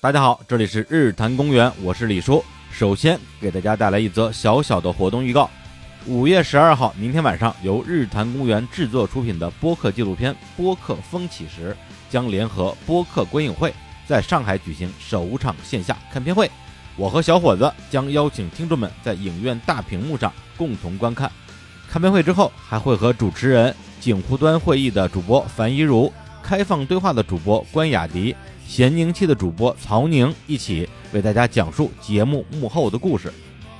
大家好，这里是日坛公园，我是李叔。首先给大家带来一则小小的活动预告：五月十二号，明天晚上由日坛公园制作出品的播客纪录片《播客风起时》将联合播客观影会，在上海举行首场线下看片会。我和小伙子将邀请听众们在影院大屏幕上共同观看。看片会之后，还会和主持人景湖端会议的主播樊一茹、开放对话的主播关雅迪。闲宁气的主播曹宁一起为大家讲述节目幕后的故事。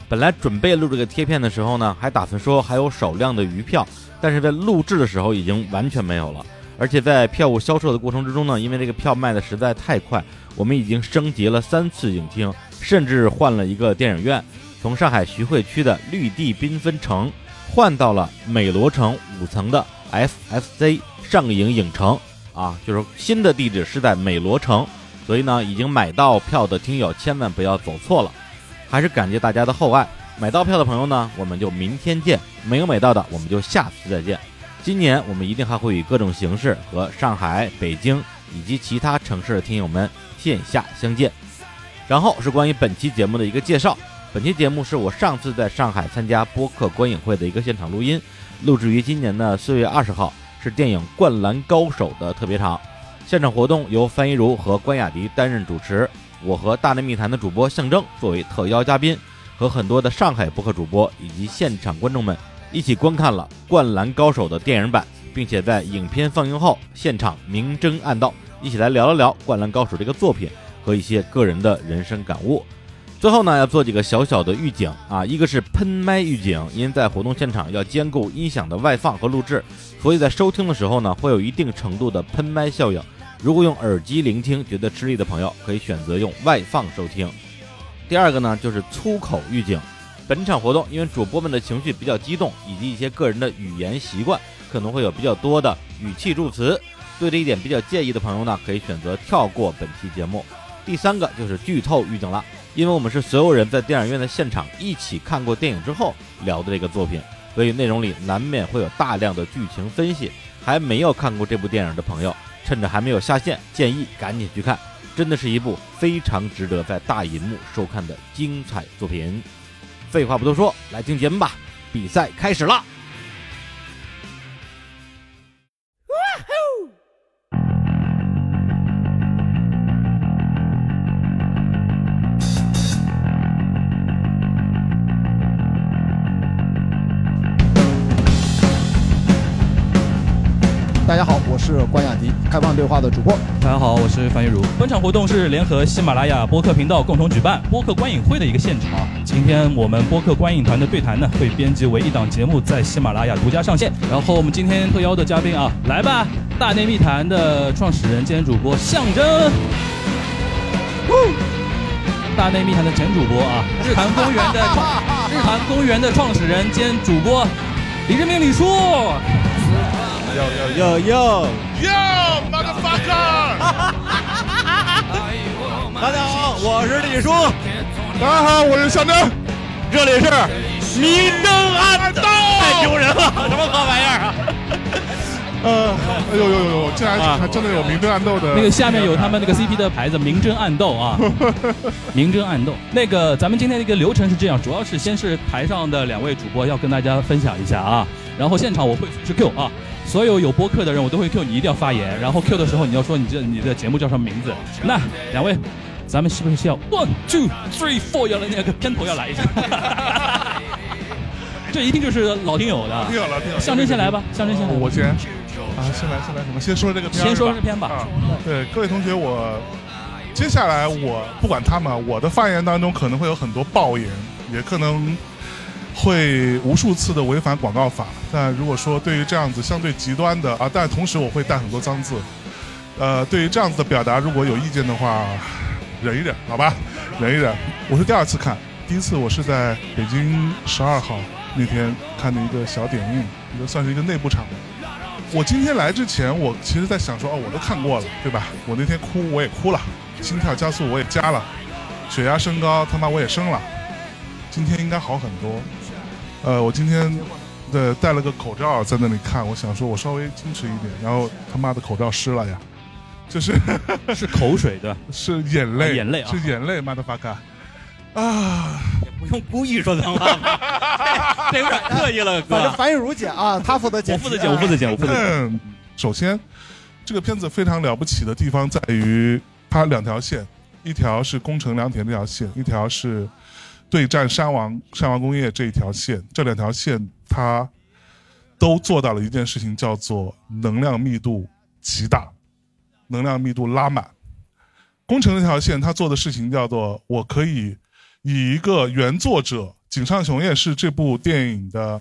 本来准备录这个贴片的时候呢，还打算说还有少量的余票，但是在录制的时候已经完全没有了。而且在票务销售的过程之中呢，因为这个票卖的实在太快，我们已经升级了三次影厅，甚至换了一个电影院，从上海徐汇区的绿地缤纷城换到了美罗城五层的 FFC 上影影城。啊，就是新的地址是在美罗城，所以呢，已经买到票的听友千万不要走错了。还是感谢大家的厚爱，买到票的朋友呢，我们就明天见；没有买到的，我们就下次再见。今年我们一定还会以各种形式和上海、北京以及其他城市的听友们线下相见。然后是关于本期节目的一个介绍，本期节目是我上次在上海参加播客观影会的一个现场录音，录制于今年的四月二十号。是电影《灌篮高手》的特别场，现场活动由范一茹和关雅迪担任主持，我和大内密谈的主播象征作为特邀嘉宾，和很多的上海播客主播以及现场观众们一起观看了《灌篮高手》的电影版，并且在影片放映后现场明争暗斗，一起来聊了聊《灌篮高手》这个作品和一些个人的人生感悟。最后呢，要做几个小小的预警啊，一个是喷麦预警，因在活动现场要兼顾音响的外放和录制，所以在收听的时候呢，会有一定程度的喷麦效应。如果用耳机聆听觉得吃力的朋友，可以选择用外放收听。第二个呢，就是粗口预警，本场活动因为主播们的情绪比较激动，以及一些个人的语言习惯，可能会有比较多的语气助词，对这一点比较介意的朋友呢，可以选择跳过本期节目。第三个就是剧透预警了。因为我们是所有人在电影院的现场一起看过电影之后聊的这个作品，所以内容里难免会有大量的剧情分析。还没有看过这部电影的朋友，趁着还没有下线，建议赶紧去看，真的是一部非常值得在大银幕收看的精彩作品。废话不多说，来听节目吧，比赛开始了。我是关雅迪，开放对话的主播。大家好，我是樊玉茹。本场活动是联合喜马拉雅播客频道共同举办播客观影会的一个现场。今天我们播客观影团的对谈呢，会编辑为一档节目，在喜马拉雅独家上线。然后我们今天特邀的嘉宾啊，来吧，大内密谈的创始人兼主播象征，大内密谈的前主播啊，日坛公园的创日坛公园的创始人兼主播李志明李叔。哟哟哟哟，Yo，motherfucker！大家好，我是李叔。大家好，我是小张。这里是明争暗斗，太丢人了，什么破玩意儿啊？呃，哎呦呦呦呦，竟然还真的有明争暗斗的。那个下面有他们那个 CP 的牌子，明争暗斗啊，明争暗斗。那个咱们今天的一个流程是这样，主要是先是台上的两位主播要跟大家分享一下啊，然后现场我会随时 Q 啊。所有有播客的人，我都会 Q 你，一定要发言。然后 Q 的时候，你要说你这你的节目叫什么名字。那两位，咱们是不是需要 one two three four 要来那个片头要来一下？这一定就是老听友的。听友了，听友。象征先来吧，象征先来。我先。啊，先来，先来，什么？先说这个片。先说这片吧。对，各位同学，我接下来我不管他们，我的发言当中可能会有很多爆言，也可能。会无数次的违反广告法，但如果说对于这样子相对极端的啊，但同时我会带很多脏字，呃，对于这样子的表达，如果有意见的话，忍一忍，好吧，忍一忍。我是第二次看，第一次我是在北京十二号那天看的一个小点映，一个算是一个内部场。我今天来之前，我其实在想说，哦，我都看过了，对吧？我那天哭我也哭了，心跳加速我也加了，血压升高他妈我也升了，今天应该好很多。呃，我今天的戴了个口罩在那里看，我想说，我稍微矜持一点，然后他妈的口罩湿了呀，就是 是口水的，是眼泪，啊眼泪啊是眼泪，妈的发卡啊！不用故意说脏话吧，这有点刻意了，哥。反正樊玉茹姐啊，她负责剪我负责剪，我负责剪，我负责剪。嗯，首先，这个片子非常了不起的地方在于它两条线，一条是宫城良田这条线，一条是对战山王山王工业这一条线。这两条线它都做到了一件事情，叫做能量密度极大，能量密度拉满。工程这条线，它做的事情叫做我可以以一个原作者井上雄彦是这部电影的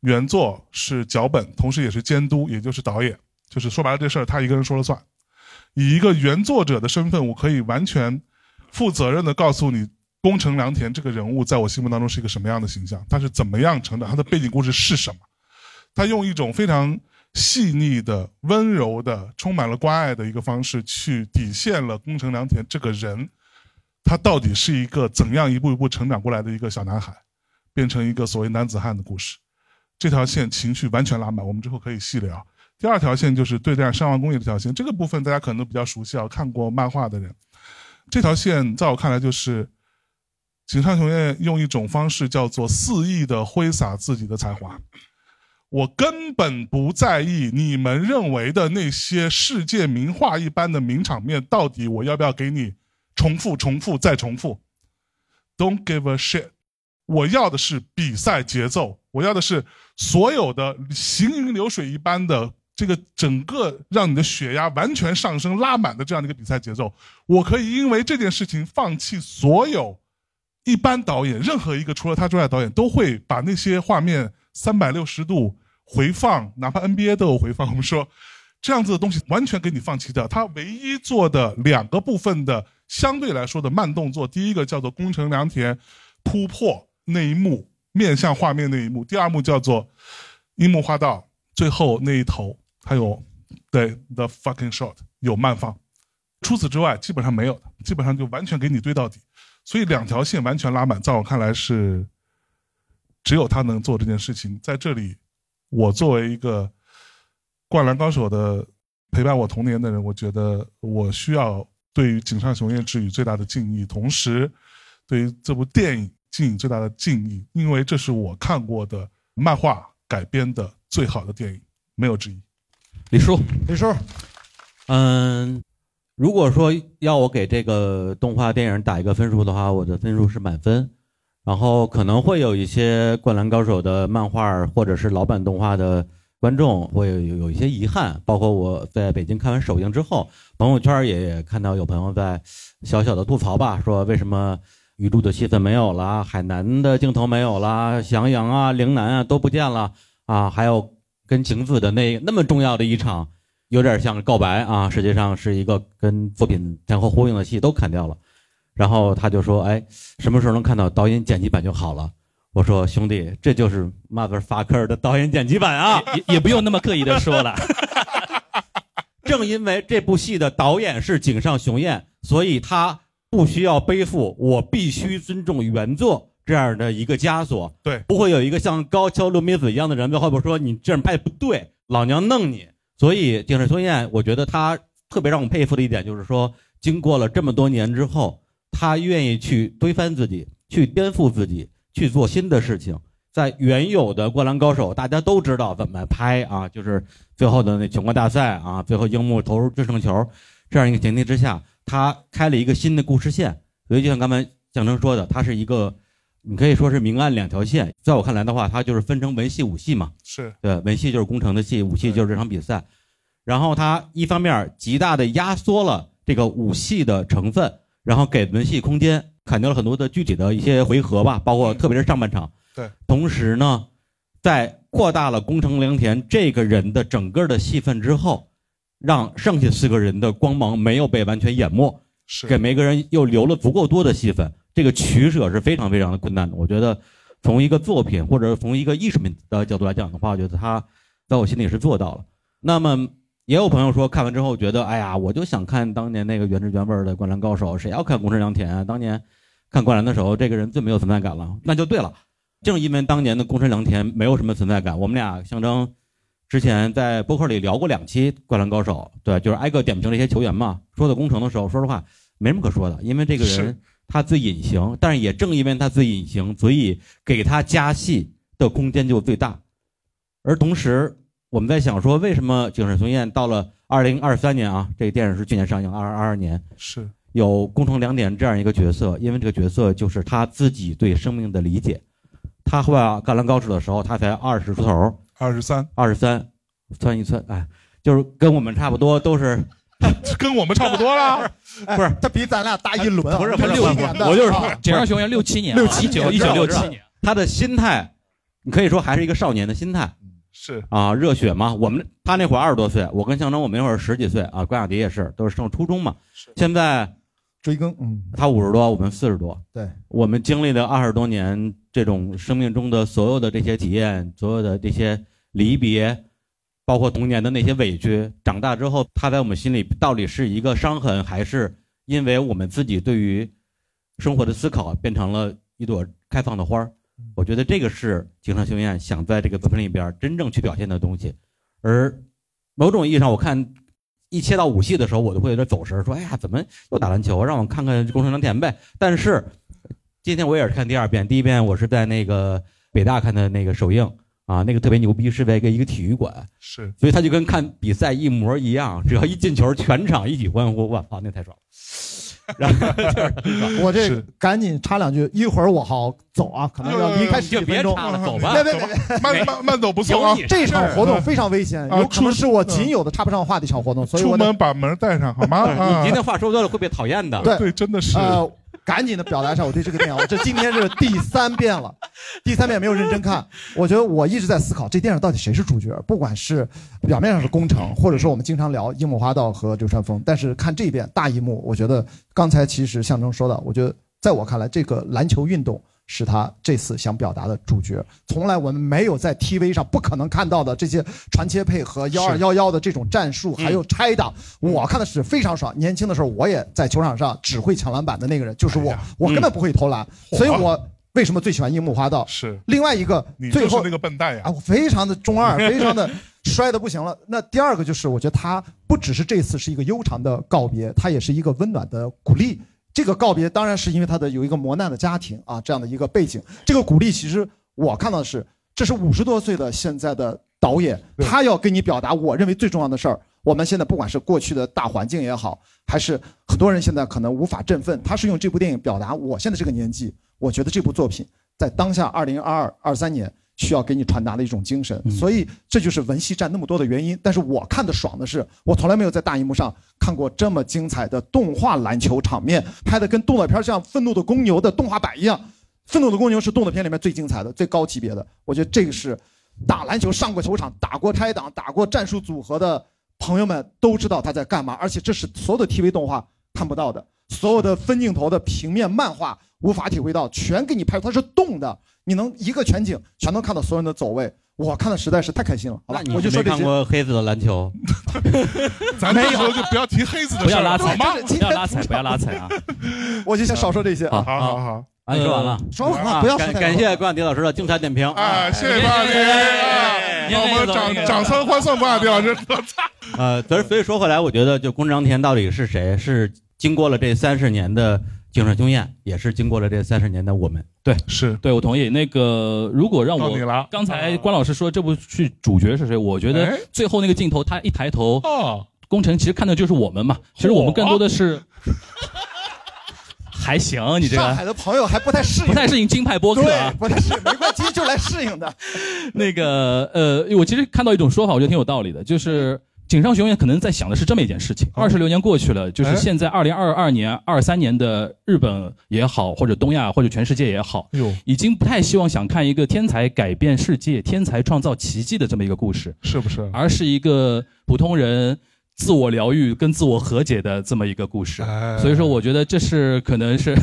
原作是脚本，同时也是监督，也就是导演，就是说白了这事儿他一个人说了算。以一个原作者的身份，我可以完全负责任的告诉你，宫城良田这个人物在我心目当中是一个什么样的形象，他是怎么样成长，他的背景故事是什么。他用一种非常细腻的、温柔的、充满了关爱的一个方式，去体现了宫城良田这个人，他到底是一个怎样一步一步成长过来的一个小男孩，变成一个所谓男子汉的故事。这条线情绪完全拉满，我们之后可以细聊。第二条线就是对战山王工业这条线，这个部分大家可能都比较熟悉啊，看过漫画的人。这条线在我看来就是井上雄彦用一种方式叫做肆意的挥洒自己的才华。我根本不在意你们认为的那些世界名画一般的名场面，到底我要不要给你重复、重复再重复？Don't give a shit。我要的是比赛节奏，我要的是所有的行云流水一般的这个整个让你的血压完全上升、拉满的这样的一个比赛节奏。我可以因为这件事情放弃所有一般导演，任何一个除了他之外的导演都会把那些画面三百六十度回放，哪怕 NBA 都有回放。我们说这样子的东西完全给你放弃掉。他唯一做的两个部分的相对来说的慢动作，第一个叫做宫城良田突破那一幕，面向画面那一幕；第二幕叫做樱木花道最后那一头，还有对 the fucking shot 有慢放。除此之外，基本上没有的，基本上就完全给你堆到底。所以两条线完全拉满，在我看来是只有他能做这件事情。在这里，我作为一个《灌篮高手》的陪伴我童年的人，我觉得我需要对于井上雄彦致以最大的敬意，同时对于这部电影敬以最大的敬意，因为这是我看过的漫画改编的最好的电影，没有之一。李叔，李叔，嗯，如果说要我给这个动画电影打一个分数的话，我的分数是满分。然后可能会有一些《灌篮高手》的漫画或者是老版动画的观众会有有一些遗憾，包括我在北京看完首映之后，朋友圈也看到有朋友在小小的吐槽吧，说为什么雨露的戏份没有了，海南的镜头没有了，翔阳啊、陵南啊都不见了啊，还有跟晴子的那那么重要的一场。有点像告白啊，实际上是一个跟作品前后呼应的戏都砍掉了。然后他就说：“哎，什么时候能看到导演剪辑版就好了？”我说：“兄弟，这就是 motherfucker 的导演剪辑版啊！也也不用那么刻意的说了。正因为这部戏的导演是井上雄彦，所以他不需要背负我必须尊重原作这样的一个枷锁。对，不会有一个像高桥留美子一样的人在后边说你这样拍不对，老娘弄你。所以井上雄彦，我觉得他特别让我佩服的一点就是说，经过了这么多年之后，他愿意去推翻自己，去颠覆自己，去做新的事情。在原有的《灌篮高手》，大家都知道怎么拍啊，就是最后的那全国大赛啊，最后樱木投入制胜球，这样一个前提之下，他开了一个新的故事线。所以就像刚才象征说的，他是一个，你可以说是明暗两条线。在我看来的话，它就是分成文戏、武戏嘛。是对，文戏就是工程的戏，武戏就是这场比赛。然后它一方面极大的压缩了这个武戏的成分，然后给文戏空间，砍掉了很多的具体的一些回合吧，包括特别是上半场。对，同时呢，在扩大了工程良田这个人的整个的戏份之后，让剩下四个人的光芒没有被完全淹没，是给每个人又留了足够多的戏份。这个取舍是非常非常的困难的。我觉得，从一个作品或者从一个艺术品的角度来讲的话，我觉得他在我心里是做到了。那么也有朋友说，看完之后觉得，哎呀，我就想看当年那个原汁原味儿的《灌篮高手》，谁要看宫城良田啊？当年看《灌篮》的时候，这个人最没有存在感了。那就对了，正因为当年的宫城良田没有什么存在感，我们俩象征之前在播客里聊过两期《灌篮高手》，对，就是挨个点评这些球员嘛。说到工程的时候，说实话没什么可说的，因为这个人他最隐形，但是也正因为他最隐形，所以给他加戏的空间就最大。而同时，我们在想说，为什么井上雄彦到了二零二三年啊，这个电影是去年上映，二二二年是有工程两点这样一个角色，因为这个角色就是他自己对生命的理解。他画《灌篮高手》的时候，他才二十出头，二十三，二十三，算一算，哎，就是跟我们差不多，都是 跟我们差不多了。不是他比咱俩大一轮啊，不是他六年的，我就是啊。井上雄彦六七年啊，67一九一九六七年，他的心态，你可以说还是一个少年的心态。是。啊，热血嘛。我们他那会儿二十多岁，我跟象征我们那会儿十几岁啊，关雅迪也是，都是上初中嘛。现在追更，嗯，他五十多，我们四十多，对，我们经历了二十多年这种生命中的所有的这些体验，所有的这些离别，包括童年的那些委屈，长大之后，他在我们心里到底是一个伤痕，还是因为我们自己对于生活的思考变成了一朵开放的花儿？我觉得这个是井上雄彦想在这个作品里边真正去表现的东西。而某种意义上，我看一切到武戏的时候，我就会有点走神，说：“哎呀，怎么又打篮球？让我看看宫城良田呗。”但是今天我也是看第二遍，第一遍我是在那个北大看的那个首映啊，那个特别牛逼，是在一个一个体育馆，是，所以他就跟看比赛一模一样，只要一进球，全场一起欢呼，我操，那太爽了。然后 就是 我这赶紧插两句，一会儿我好走啊，可能要离开你就别十几分钟。插了，走吧。别别别别，慢慢慢走不错啊这场活动非常危险，啊有可能是我仅有的插不上话的一场活动，所以出门把门带上好吗？你啊今天话说多了会被讨厌的。对对，真的是呃，赶紧的表达一下我对这个电影，我这今天是第三遍了，第三遍没有认真看。我觉得我一直在思考这电影到底谁是主角，不管是表面上是工程，或者说我们经常聊樱木花道和流川枫，但是看这一遍大一幕，我觉得刚才其实象征说的，我觉得在我看来，这个篮球运动。是他这次想表达的主角，从来我们没有在 TV 上不可能看到的这些传切配合幺二幺幺的这种战术，还有拆挡，我看的是非常爽。年轻的时候，我也在球场上只会抢篮板的那个人，就是我我根本不会投篮，所以我为什么最喜欢樱木花道？是，另外一个最后那个笨蛋呀啊，！我非常的中二，非常的 摔的不行了。那第二个就是，我觉得他不只是这次是一个悠长的告别，他也是一个温暖的鼓励。这个告别当然是因为他的有一个磨难的家庭啊，这样的一个背景。这个鼓励其实我看到的是，这是五十多岁的现在的导演，他要跟你表达我认为最重要的事儿。我们现在不管是过去的大环境也好，还是很多人现在可能无法振奋，他是用这部电影表达我现在这个年纪，我觉得这部作品在当下二零二二二三年需要给你传达的一种精神，嗯所以这就是文戏占那么多的原因。但是我看的爽的是，我从来没有在大荧幕上看过这么精彩的动画篮球场面，拍的跟动作片像《愤怒的公牛》的动画版一样。《愤怒的公牛》是动作片里面最精彩的、最高级别的，我觉得这个是打篮球上过球场、打过拆挡、打过战术组合的朋友们都知道他在干嘛，而且这是所有的 TV 动画看不到的，所有的分镜头的平面漫画无法体会到，全给你拍，它是动的，你能一个全景全能看到所有人的走位，我看的实在是太开心了，好吧，你我就说这些。没看过黑子的篮球？咱这时候就不要提黑子的事儿，不要拉踩，好吗？不要拉踩，不要拉踩啊！我就想少说这些啊，好好好，啊，你说完了。说完了，啊不要说太多感感谢关雅迪老师的精彩点评啊，谢谢关雅迪，我们掌哎掌声欢送关雅迪老师。呃，所以所以说回来，我觉得就宫城良田到底是谁？是经过了这三十年的井上雄彦，也是经过了这三十年的我们。对是对，我同意。那个，如果让我你了，刚才关老师说这部剧主角是谁，我觉哎得最后那个镜头，他一抬头，哦，工程其实看的就是我们嘛。其实我们更多的是，还行，你这个上海的朋友还不太适应，不太适应京派播客对啊，。不太适应，没关系，就来适应的。那个呃，我其实看到一种说法，我觉得挺有道理的，就是井上雄彦可能在想的是这么一件事情：哦。二十六年过去了，就是哎。现在二零二二年、二三年的日本也好，或者东亚或者全世界也好，哟，已经不太希望想看一个天才改变世界、天才创造奇迹的这么一个故事，是不是？而是一个普通人自我疗愈跟自我和解的这么一个故事。哎。所以说，我觉得这是可能是，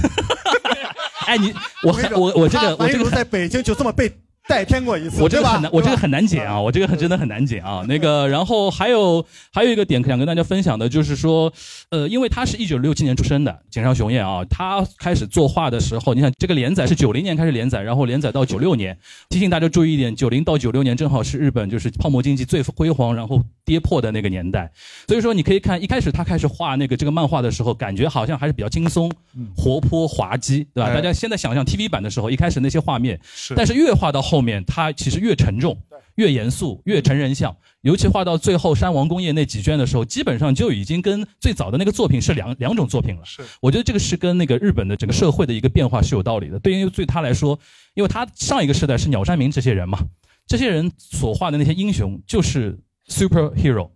哎，你我我我这个我这个在北京就这么被代天过一次，我这个很难，我这个很难解啊，我这个很真的很难解啊。那个，然后还有还有一个点想跟大家分享的，就是说，呃，因为他是一九六七年出生的井上雄彦啊，他开始作画的时候，你想这个连载是九零年开始连载，然后连载到九六年。提醒大家注意一点，九零到九六年正好是日本就是泡沫经济最辉煌，然后跌破的那个年代。所以说，你可以看一开始他开始画那个这个漫画的时候，感觉好像还是比较轻松、活泼、滑稽，对吧？哎大家现在想象 TV 版的时候，一开始那些画面，是，但是越画到后面，它其实越沉重、越严肃、越成人像。尤其画到最后山王工业那几卷的时候，基本上就已经跟最早的那个作品是两两种作品了。是我觉得这个是跟那个日本的整个社会的一个变化是有道理的。对于对他来说，因为他上一个时代是鸟山明这些人嘛，这些人所画的那些英雄就是 superhero，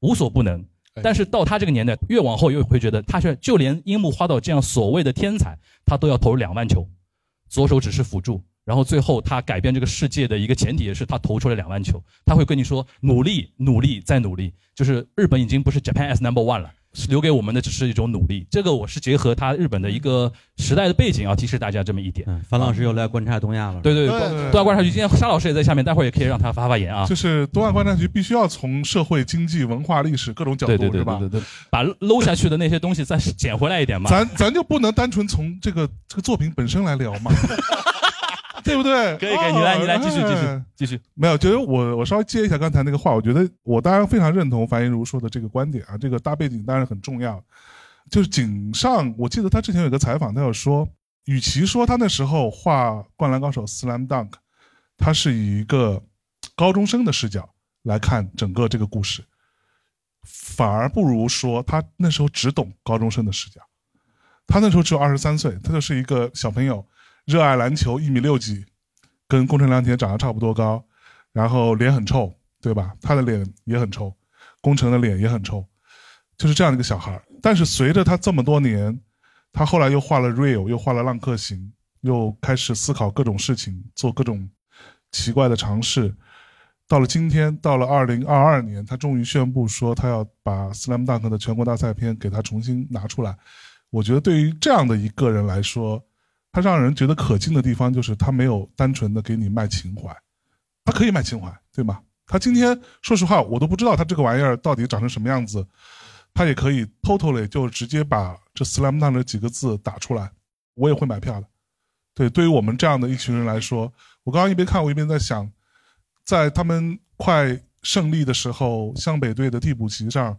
无所不能哎。但是到他这个年代，越往后越会觉得，他是就连樱木花道这样所谓的天才，他都要投入两万球，左手只是辅助。然后最后他改变这个世界的一个前提也是他投出了两万球，他会跟你说努力努力再努力，就是日本已经不是 Japan as number one 了，留给我们的只是一种努力。这个我是结合他日本的一个时代的背景要，提示大家这么一点。嗯，樊老师又来观察东亚了。对对对对，对东亚观察局今天沙老师也在下面，待会儿也可以让他发发言啊。就是东亚观察局必须要从社会、经济、文化、历史各种角度，对对对是吧对？对对，把搂下去的那些东西再捡回来一点嘛。咱咱就不能单纯从这个这个作品本身来聊吗？对不对？可以可以，你来你来继续继续哎继续。没有，就是我我稍微接一下刚才那个话，我觉得我当然非常认同樊一茹说的这个观点啊，这个大背景当然很重要。就是井上，我记得他之前有个采访，他有说，与其说他那时候画《灌篮高手》（Slam Dunk），他是以一个高中生的视角来看整个这个故事，反而不如说他那时候只懂高中生的视角。他那时候只有二十三岁，他就是一个小朋友，热爱篮球，一米六几，跟宫城良田长得差不多高，然后脸很臭，对吧？他的脸也很臭，宫城的脸也很臭，就是这样的一个小孩。但是随着他这么多年，他后来又画了《Real》，又画了《浪客行》，又开始思考各种事情，做各种奇怪的尝试。到了今天，到了二零二二年，他终于宣布说他要把《Slam Dunk》的全国大赛片给他重新拿出来。我觉得对于这样的一个人来说，他让人觉得可敬的地方就是他没有单纯的给你卖情怀，他可以卖情怀，对吗？他今天说实话，我都不知道他这个玩意儿到底长成什么样子，他也可以 totally 就直接把这 slam dunk 这几个字打出来，我也会买票的。对，对于我们这样的一群人来说，我刚刚一边看我一边在想，在他们快胜利的时候，湘北队的替补席上，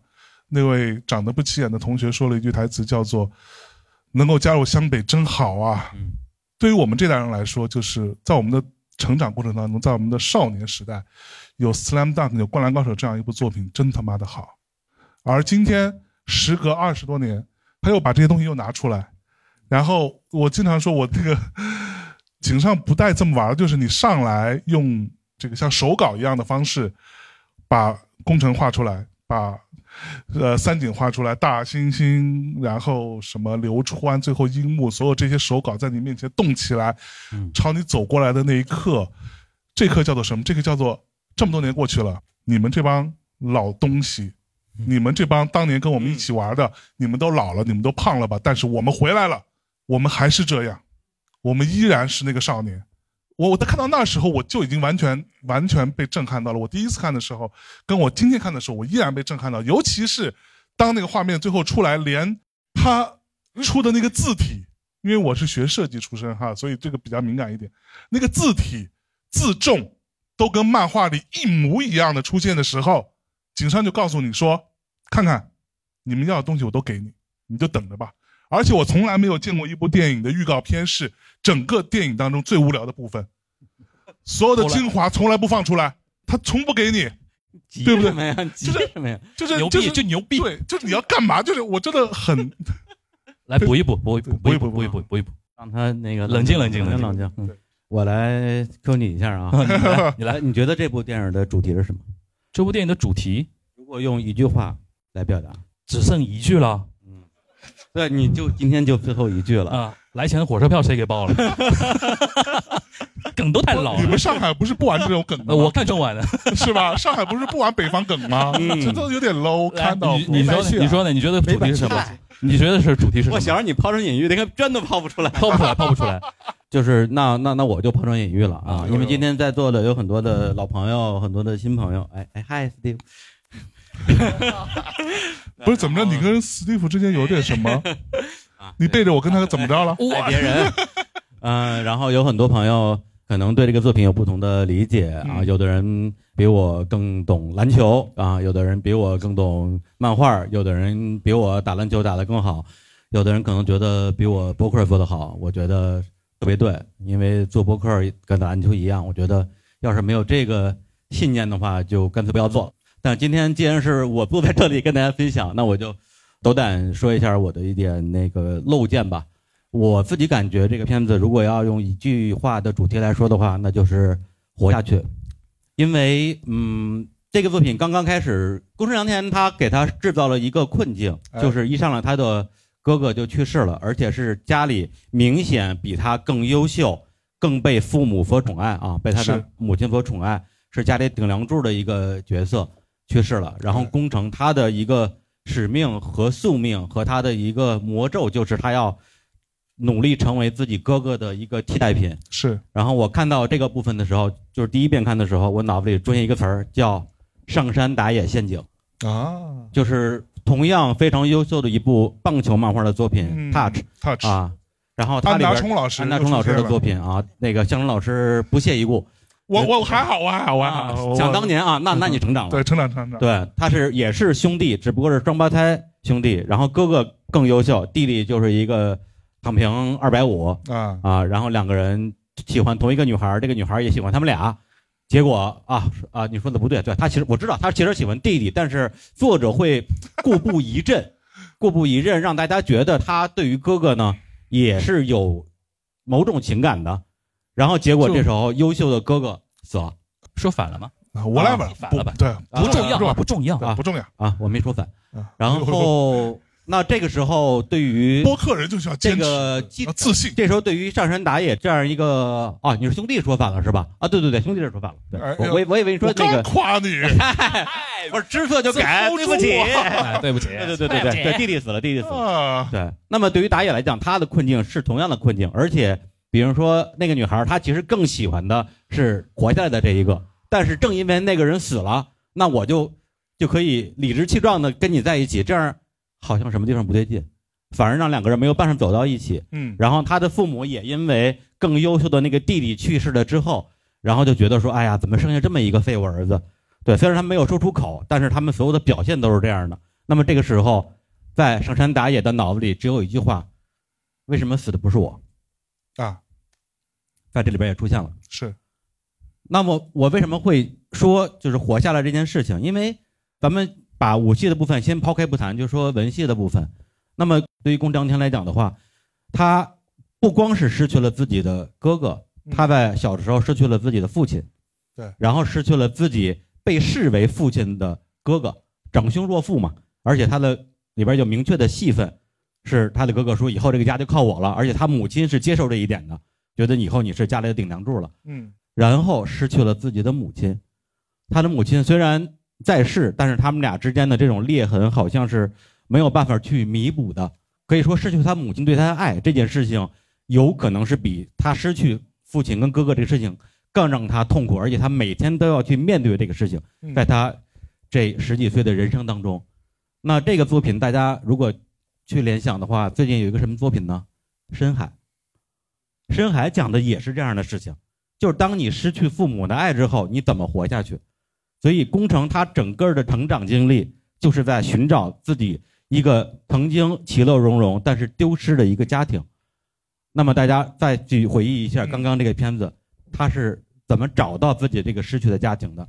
那位长得不起眼的同学说了一句台词，叫做“能够加入湘北真好啊”。嗯对于我们这代人来说，就是在我们的成长过程当中，在我们的少年时代，有《Slam Dunk》有《灌篮高手》这样一部作品，真他妈的好。而今天时隔二十多年，他又把这些东西又拿出来，然后我经常说，我这个 井上不带这么玩儿，就是你上来用这个像手稿一样的方式，把工程画出来，把呃三井画出来，大猩猩，然后什么流川，最后樱木，所有这些手稿在你面前动起来，嗯朝你走过来的那一刻，这刻叫做什么？这个叫做这么多年过去了，你们这帮老东西，你们这帮当年跟我们一起玩的，你们都老了，你们都胖了吧？但是我们回来了，我们还是这样，我们依然是那个少年。我我在看到那时候，我就已经完全完全被震撼到了。我第一次看的时候，跟我今天看的时候，我依然被震撼到。尤其是当那个画面最后出来，连他出的那个字体，因为我是学设计出身哈，所以这个比较敏感一点。那个字体字重都跟漫画里一模一样的出现的时候，井上就告诉你说：“看看，你们要的东西我都给你，你就等着吧。”而且我从来没有见过一部电影的预告片是整个电影当中最无聊的部分，所有的精华从来不放出来，他从不给你，急对不对什么呀？急就是什么呀？就是牛逼就牛逼，对，就是你要干嘛？就是我真的很 来补一补，补一补，补一补，补一补补一补。让他那个冷静冷静冷冷静冷静。我来 Q 你一下啊，你来，你。来，你觉得这部电影的主题是什么？这部电影的主题如果用一句话来表达，只剩一句了对，你就今天就最后一句了。啊！来钱的火车票谁给报了？梗都太老了你们。上海不是不玩这种梗吗？我看中晚的。是吧？上海不是不玩北方梗吗？嗯这都有点 low，看到你你说呢？你说呢？你觉得主题是什么？你觉得是主题是什么？我想让你抛砖引玉，那个真的抛不出来。抛不出来，抛不出来。就是那那那我就抛砖引玉了啊啊，因为今天在座的有很多的老朋友，很多的新朋友。哎哎，嗨，Steve，不是怎么着？你跟史蒂夫之间有点什么？啊你背着我跟他怎么着了？爱别人。嗯，然后有很多朋友可能对这个作品有不同的理解啊，嗯有的人比我更懂篮球啊，有的人比我更懂漫画，有的人比我打篮球打得更好，有的人可能觉得比我播客做得好。我觉得特别对，因为做播客跟打篮球一样，我觉得要是没有这个信念的话，就干脆不要做了。但今天既然是我坐在这里跟大家分享，那我就斗胆说一下我的一点那个漏见吧。我自己感觉这个片子如果要用一句话的主题来说的话，那就是活下去。因为嗯，这个作品刚刚开始，宫城良田他给他制造了一个困境，哎就是一上来他的哥哥就去世了，而且是家里明显比他更优秀、更被父母所宠爱啊，被他的母亲所宠爱，是家里顶梁柱的一个角色去世了。然后对宫城他的一个使命和宿命和他的一个魔咒，就是他要努力成为自己哥哥的一个替代品。是然后我看到这个部分的时候，就是第一遍看的时候，我脑子里出现一个词儿叫“上山打野陷阱啊”，就是同样非常优秀的一部棒球漫画的作品嗯《Touch》touch 啊。然后它安达里边充老师，安达充老师的作，品啊，那个向荣老师不屑一顾。我我还好，我还好，我还啊好。想当年啊，那那你成长了。对成长成长，对，他是也是兄弟，只不过是双胞胎兄弟。然后哥哥更优秀，弟弟就是一个躺平二百五啊，啊。然后两个人喜欢同一个女孩，这个女孩也喜欢他们俩。结果啊啊，你说的不对，对他其实我知道他其实喜欢弟弟，但是作者会故布疑阵，故布疑阵，让大家觉得他对于哥哥呢也是有某种情感的。然后结果这时候优秀的哥哥死了说反了吗？啊我来吧啊，反了吧不对，不重要啊，不不重要啊不重要。啊，我没说反。啊然后那这个时候对于播客人就是要坚这，个自信。这时候对于上山打野这样一个啊，你是兄弟说反了是吧？啊，对对对，兄弟是说反了。我我以我以为你说那个，夸你，我说知错就改，对不起。哎对不起，对对对对对对，弟弟死了，弟弟死了。啊，对，那么对于打野来讲，他的困境是同样的困境，而且比如说那个女孩，她其实更喜欢的是活下来的这一个，但是正因为那个人死了，那我就就可以理直气壮的跟你在一起，这样好像什么地方不对劲，反而让两个人没有办法走到一起。嗯，然后他的父母也因为更优秀的那个弟弟去世了之后，然后就觉得说，哎呀，怎么生下这么一个废物儿子？对，虽然他没有说出口，但是他们所有的表现都是这样的。那么这个时候，在上山打野的脑子里只有一句话：为什么死的不是我？啊，在这里边也出现了。是那么我为什么会说就是活下来这件事情？因为咱们把武戏的部分先抛开不谈，就说文戏的部分。那么对于宫张天来讲的话，他不光是失去了自己的哥哥，嗯他在小的时候失去了自己的父亲，对，然后失去了自己被视为父亲的哥哥，长兄若父嘛。而且他的里边有明确的戏份，是他的哥哥说以后这个家就靠我了，而且他母亲是接受这一点的，觉得以后你是家里的顶梁柱了。嗯然后失去了自己的母亲。他的母亲虽然在世，但是他们俩之间的这种裂痕好像是没有办法去弥补的。可以说，失去他母亲对他的爱这件事情，有可能是比他失去父亲跟哥哥这个事情更让他痛苦，而且他每天都要去面对这个事情，嗯在他这十几岁的人生当中。那这个作品，大家如果去联想的话，最近有一个什么作品呢？《深海》。《深海》讲的也是这样的事情。就是当你失去父母的爱之后，你怎么活下去？所以，宫城他整个的成长经历就是在寻找自己一个曾经其乐融融，但是丢失的一个家庭。那么，大家再去回忆一下刚刚这个片子，他是怎么找到自己这个失去的家庭的？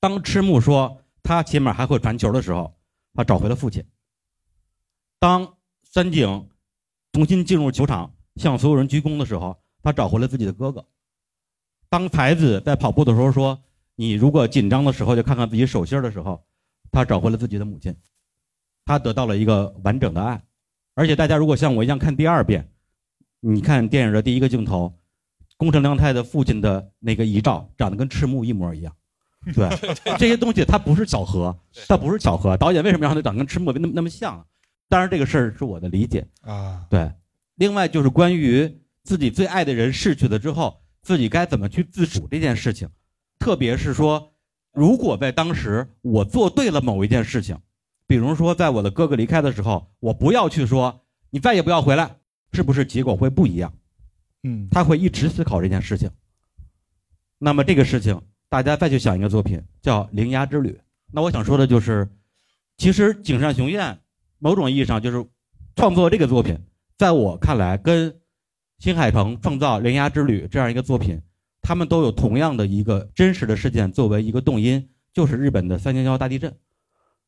当赤木说他起码还会传球的时候，他找回了父亲。当三井重新进入球场向所有人鞠躬的时候，他找回了自己的哥哥。当才子在跑步的时候说：“你如果紧张的时候就看看自己手心儿的时候，他找回了自己的母亲，他得到了一个完整的爱。而且大家如果像我一样看第二遍，你看电影的第一个镜头，宫城良太的父亲的那个遗照长得跟赤木一模一样。对，这些东西它不是巧合，它不是巧合。导演为什么让他长得跟赤木那么那么像？当然这个事儿是我的理解。啊，对，另外就是关于自己最爱的人逝去了之后，自己该怎么去自处这件事情。特别是说，如果在当时我做对了某一件事情，比如说在我的哥哥离开的时候，我不要去说你再也不要回来，是不是结果会不一样？嗯他会一直思考这件事情。那么这个事情，大家再去想一个作品叫《铃芽之旅》。那我想说的就是，其实井上雄彦某种意义上就是创作这个作品，在我看来，跟新海诚创造《铃芽之旅》这样一个作品，他们都有同样的一个真实的事件作为一个动因，就是日本的三幺幺大地震。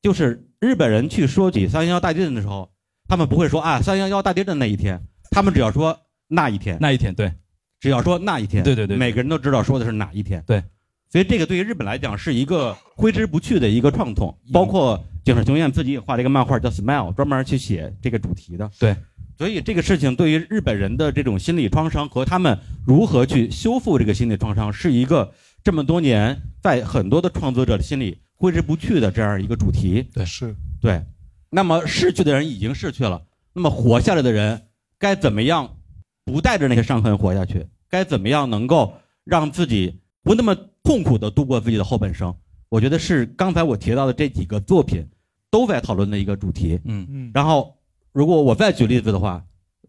就是日本人去说起三幺幺大地震的时候，他们不会说啊三幺幺大地震那一天，他们只要说那一天，那一天对，只要说那一天，对对对对每个人都知道说的是哪一天。对，所以这个对于日本来讲是一个挥之不去的一个创痛，包括井上雄彦自己也画了一个漫画叫《Smile》，专门去写这个主题的。对，所以这个事情对于日本人的这种心理创伤和他们如何去修复这个心理创伤，是一个这么多年在很多的创作者的心里挥之不去的这样一个主题。对是对，那么逝去的人已经逝去了，那么活下来的人该怎么样不带着那些伤痕活下去？该怎么样能够让自己不那么痛苦的度过自己的后半生？我觉得是刚才我提到的这几个作品都在讨论的一个主题。嗯嗯然后，如果我再举例子的话，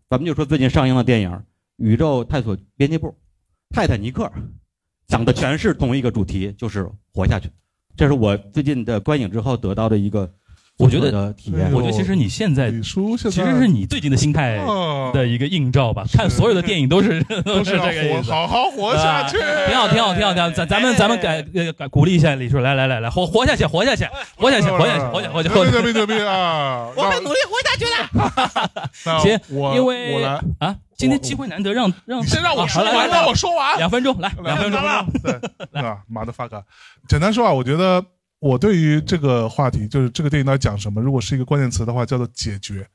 咱们就说最近上映的电影《宇宙探索编辑部》《泰坦尼克》，讲的全是同一个主题，就是活下去。这是我最近的观影之后得到的一个我觉得体验我觉得其实你现在李叔现其实是你最近的心态啊的一个映照吧。看所有的电影都是 都是这个意思。好好活下去，挺好，挺好，挺好，挺好。咱咱们咱们改呃改鼓励一下李叔，来来来来，活活下去，活下去，活下去，活下去，活下去，活下去，活下去。牛逼牛逼啊！我会努力活下去的。那行我因为我来，啊，今天机会难得，让让先让我啊说完，让我说完。两分钟，来两分钟。对啊，马的发哥。简单说啊，我觉得我对于这个话题，就是这个电影到底讲什么，如果是一个关键词的话，叫做解决。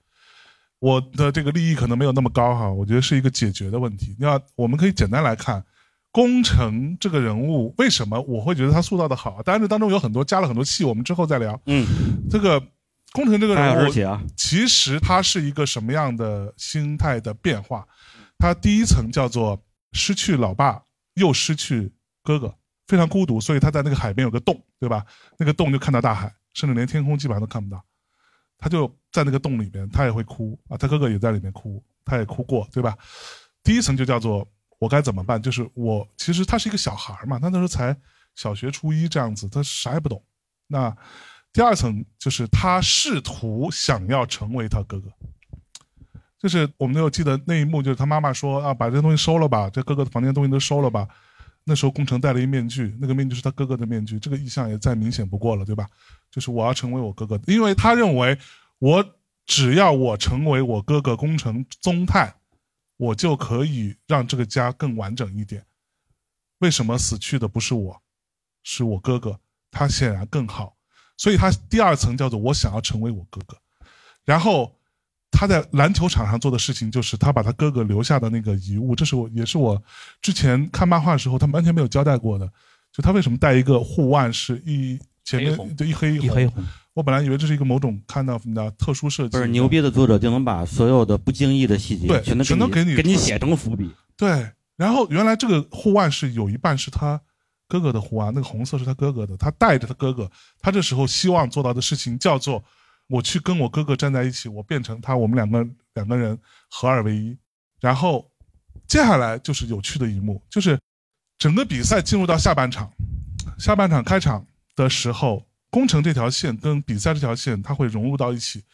我的这个利益可能没有那么高哈，我觉得是一个解决的问题。那我们可以简单来看，工程这个人物为什么我会觉得他塑造的好？当然这当中有很多加了很多戏，我们之后再聊。嗯，这个工程这个人物，啊，其实他是一个什么样的心态的变化？他第一层叫做失去老爸，又失去哥哥，非常孤独，所以他在那个海边有个洞，对吧？那个洞就看到大海，甚至连天空基本上都看不到。他就在那个洞里边，他也会哭啊，他哥哥也在里面哭，他也哭过，对吧？第一层就叫做我该怎么办？就是我其实他是一个小孩嘛，他那时候才小学初一这样子，他啥也不懂。那第二层就是他试图想要成为他哥哥，就是我们都有记得那一幕，就是他妈妈说啊，把这些东西收了吧，这哥哥的房间东西都收了吧。那时候工程戴了一面具，那个面具是他哥哥的面具，这个意象也再明显不过了，对吧？就是我要成为我哥哥，因为他认为我只要我成为我哥哥工程宗泰，我就可以让这个家更完整一点。为什么死去的不是我，是我哥哥？他显然更好，所以他第二层叫做我想要成为我哥哥。然后他在篮球场上做的事情就是他把他哥哥留下的那个遗物，这是我也是我之前看漫画的时候他完全没有交代过的，就他为什么带一个护腕是一前面黑红。对一黑一黑红，我本来以为这是一个某种看到的特殊设计，不是牛逼的作者就能把所有的不经意的细节对全都全都给你给你写成伏笔。对，然后原来这个护腕是有一半是他哥哥的护腕，那个红色是他哥哥的，他带着他哥哥，他这时候希望做到的事情叫做我去跟我哥哥站在一起，我变成他，我们两个两个人合二为一。然后接下来就是有趣的一幕，就是整个比赛进入到下半场，下半场开场的时候，工程这条线跟比赛这条线它会融入到一起。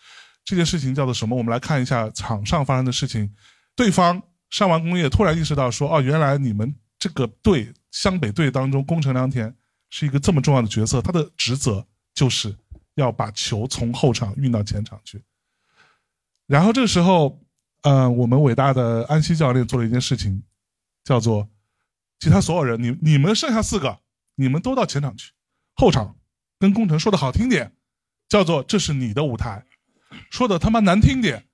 这件事情叫做什么？我们来看一下场上发生的事情。对方上完工业突然意识到说，哦，原来你们这个队湘北队当中，工程良田是一个这么重要的角色，他的职责就是要把球从后场运到前场去。然后这个时候，呃，我们伟大的安西教练做了一件事情，叫做其他所有人，你你们剩下四个，你们都到前场去，后场跟工程说的好听点，叫做这是你的舞台，说的他妈难听点，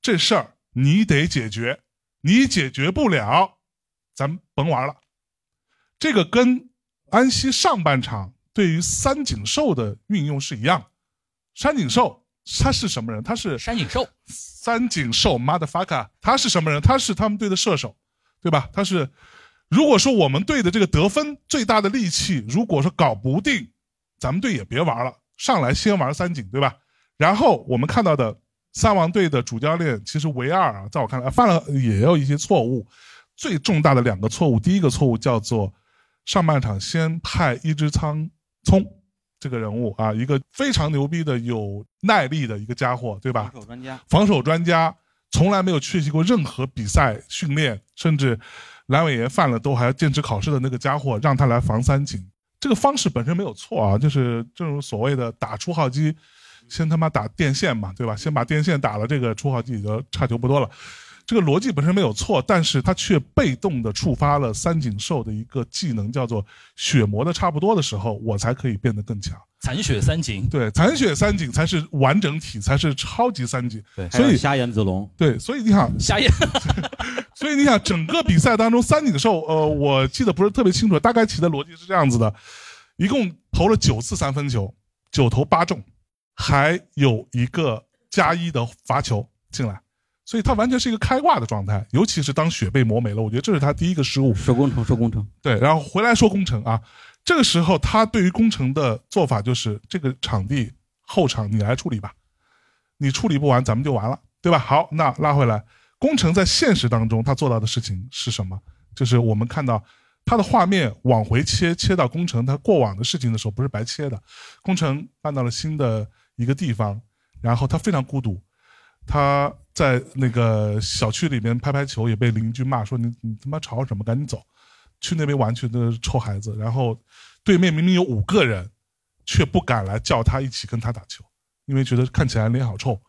这事儿你得解决，你解决不了，咱甭玩了。这个跟安西上半场对于三井寿的运用是一样。三井寿他是什么人？他是山井寿，三井寿 motherfucker，他是什么人？他是他们队的射手，对吧？他是，如果说我们队的这个得分最大的利器，如果说搞不定，咱们队也别玩了，上来先玩三井，对吧？然后我们看到的三王队的主教练其实维二啊，在我看来犯了也有一些错误，最重大的两个错误，第一个错误叫做上半场先派一只仓聪这个人物啊，一个非常牛逼的有耐力的一个家伙，对吧？防守专家，防守专家，从来没有缺席过任何比赛训练，甚至阑尾炎犯了都还要坚持考试的那个家伙，让他来防三井，这个方式本身没有错啊，就是正如所谓的打出号机，先他妈打电线嘛，对吧？先把电线打了，这个出号机也就差球不多了。这个逻辑本身没有错，但是他却被动的触发了三井寿的一个技能，叫做血磨的差不多的时候，我才可以变得更强。残血三井，对，残血三井才是完整体，才是超级三井。对所以瞎眼子龙，对，所以你想，瞎眼，所以你想，整个比赛当中，三井寿，呃，我记得不是特别清楚，大概其的逻辑是这样子的：一共投了九次三分球，九投八中，还有一个加一的罚球进来，所以他完全是一个开挂的状态。尤其是当血被磨没了，我觉得这是他第一个失误。说工程说工程，对，然后回来说工程啊，这个时候他对于工程的做法就是这个场地后场你来处理吧，你处理不完咱们就完了，对吧？好，那拉回来，工程在现实当中他做到的事情是什么？就是我们看到他的画面往回切，切到工程他过往的事情的时候不是白切的，工程搬到了新的一个地方，然后他非常孤独，他在那个小区里面拍拍球，也被邻居骂说你你他妈吵什么，赶紧走。去那边玩去的臭孩子，然后对面明明有五个人，却不敢来叫他一起跟他打球，因为觉得看起来脸好臭，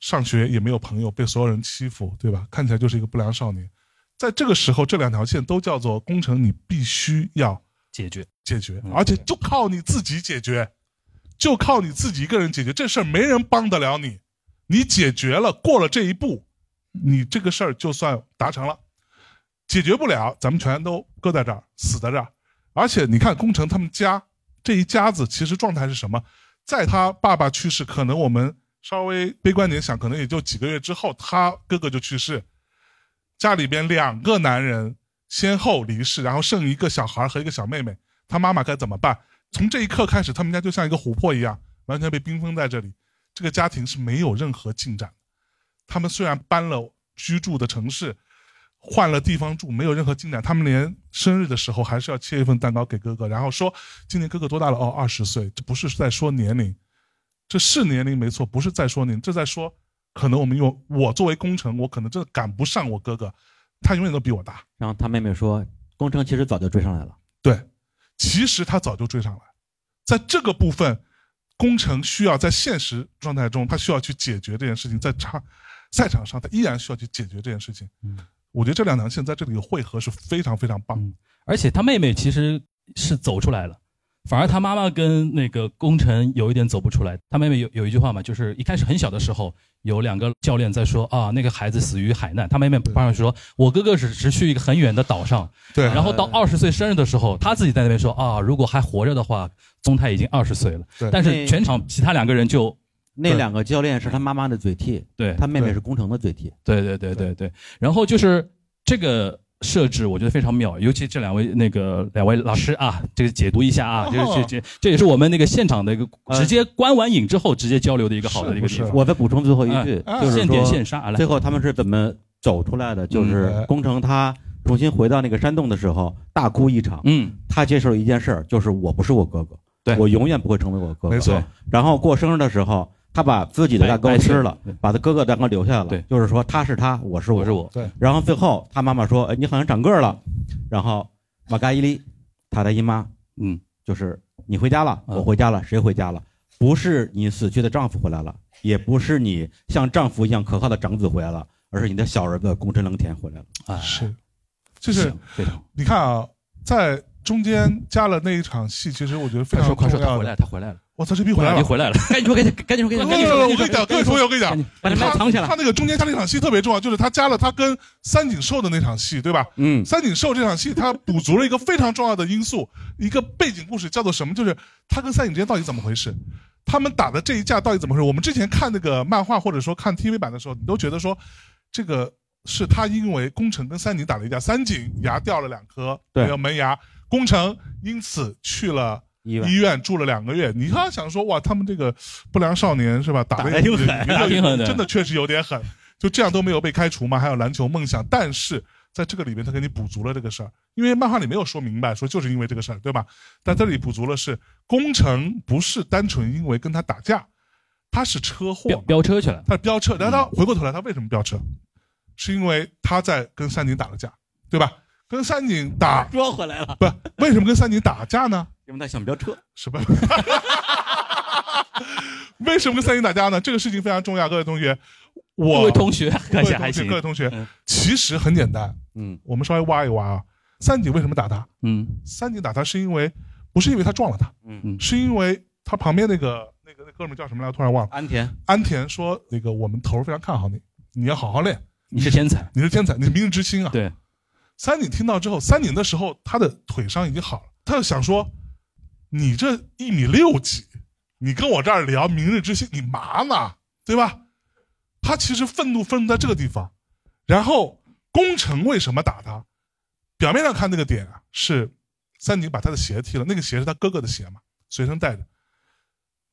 上学也没有朋友，被所有人欺负，对吧？看起来就是一个不良少年。在这个时候，这两条线都叫做工程，你必须要解决解决，而且就靠你自己解决，就靠你自己一个人解决这事儿，没人帮得了你。你解决了，过了这一步，你这个事儿就算达成了。解决不了，咱们全都搁在这儿，死在这儿。而且你看，工程他们家这一家子其实状态是什么？在他爸爸去世，可能我们稍微悲观点想，可能也就几个月之后，他哥哥就去世，家里边两个男人先后离世，然后剩一个小孩和一个小妹妹，他妈妈该怎么办？从这一刻开始，他们家就像一个琥珀一样，完全被冰封在这里。这个家庭是没有任何进展。他们虽然搬了居住的城市，换了地方住，没有任何进展。他们连生日的时候还是要切一份蛋糕给哥哥，然后说今年哥哥多大了？哦，二十岁。这不是在说年龄，这是年龄没错，不是在说年龄，这在说可能我们用我作为工程，我可能真的赶不上我哥哥，他永远都比我大。然后他妹妹说，工程其实早就追上来了。对，其实他早就追上来，在这个部分，工程需要在现实状态中，他需要去解决这件事情，在场赛场上，他依然需要去解决这件事情。嗯，我觉得这两条线在这里的汇合是非常非常棒。嗯而且他妹妹其实是走出来了，反而他妈妈跟那个工程有一点走不出来。他妹妹有有一句话嘛，就是一开始很小的时候，有两个教练在说啊，那个孩子死于海难。他妹妹帮上说，我哥哥只是去一个很远的岛上，对，然后到二十岁生日的时候，他自己在那边说啊，如果还活着的话，宗泰已经二十岁了。对但是全场其他两个人就那两个教练是他妈妈的嘴替，对他妹妹是工程的嘴替。对对对对对，然后就是这个设置，我觉得非常妙，尤其这两位那个两位老师啊，这个解读一下啊，这哦这这这也是我们那个现场的一个呃直接观完影之后直接交流的一个好的一个地方，我再补充最后一句，哎就是现点说现杀来最。后他们是怎么走出来的？就是嗯工程他重新回到那个山洞的时候，大哭一场。嗯，他接受了一件事儿，就是我不是我哥哥，对我永远不会成为我哥哥。没错，然后过生日的时候，他把自己的蛋糕吃了，把他哥哥蛋糕留下了。对就是说他是他，我是我我是。我，对然后最后他妈妈说：“哎，你好像长个儿了。”然后马嘎伊利，他的姨妈嗯，就是你回家了，嗯我回家了，谁回家了？不是你死去的丈夫回来了，也不是你像丈夫一样可靠的长子回来了，而是你的小儿子宫城良田回来了。啊，是，就是。你看啊，在中间加了那一场戏，其实我觉得非常快说快说，重要的。他回来，他回来了，我操，这逼回来了！你回来了，赶紧说，赶紧赶紧说，赶紧说，我跟你讲，各位同学，我跟你讲把你麦他藏起来他。那个中间加那场戏特别重要，就是他加了他跟三井寿的那场戏，对吧？嗯，三井寿这场戏，他补足了一个非常重要的因素，一个背景故事，叫做什么？就是他跟三井之间到底怎么回事？他们打的这一架到底怎么回事？我们之前看那个漫画或者说看 TV 版的时候，你都觉得说，这个是他因为宫城跟三井打了一架，三井牙掉了两颗，对没有门牙，宫城因此去了医院医院住了两个月。你刚想说哇，他们这个不良少年是吧？打得挺狠打得挺狠的真的确实有点狠。就这样都没有被开除吗？还有篮球梦想，但是在这个里面他给你补足了这个事儿，因为漫画里没有说明白，说就是因为这个事儿，对吧？但这里补足了是工程不是单纯因为跟他打架，他是车祸飙，飙车去了，他飙车，然后他回过头来，他为什么飙车？是因为他在跟三井打了架，对吧？跟三井打 说回来了，不，为什么跟三井打架呢？因为他想飙车。是吧？为什么跟 三井打架呢？这个事情非常重要，各位同学。各我位同学各位同学，各，位同学嗯，其实很简单，嗯我们稍微挖一挖啊。三井为什么打他？嗯三井打他是因为不是因为他撞了他，嗯，是因为他旁边那个那个那哥们叫什么来着？突然忘了。安田，安田说：“那个我们头非常看好你，你要好好练，你是天才，你是天才，你是明日之星啊。”对，三井听到之后，三井的时候他的腿伤已经好了，他就想说：“你这一米六几，你跟我这儿聊明日之星，你嘛呢？对吧？”他其实愤怒愤怒在这个地方，然后宫城为什么打他？表面上看那个点啊，是三井把他的鞋踢了，那个鞋是他哥哥的鞋嘛，随身带着。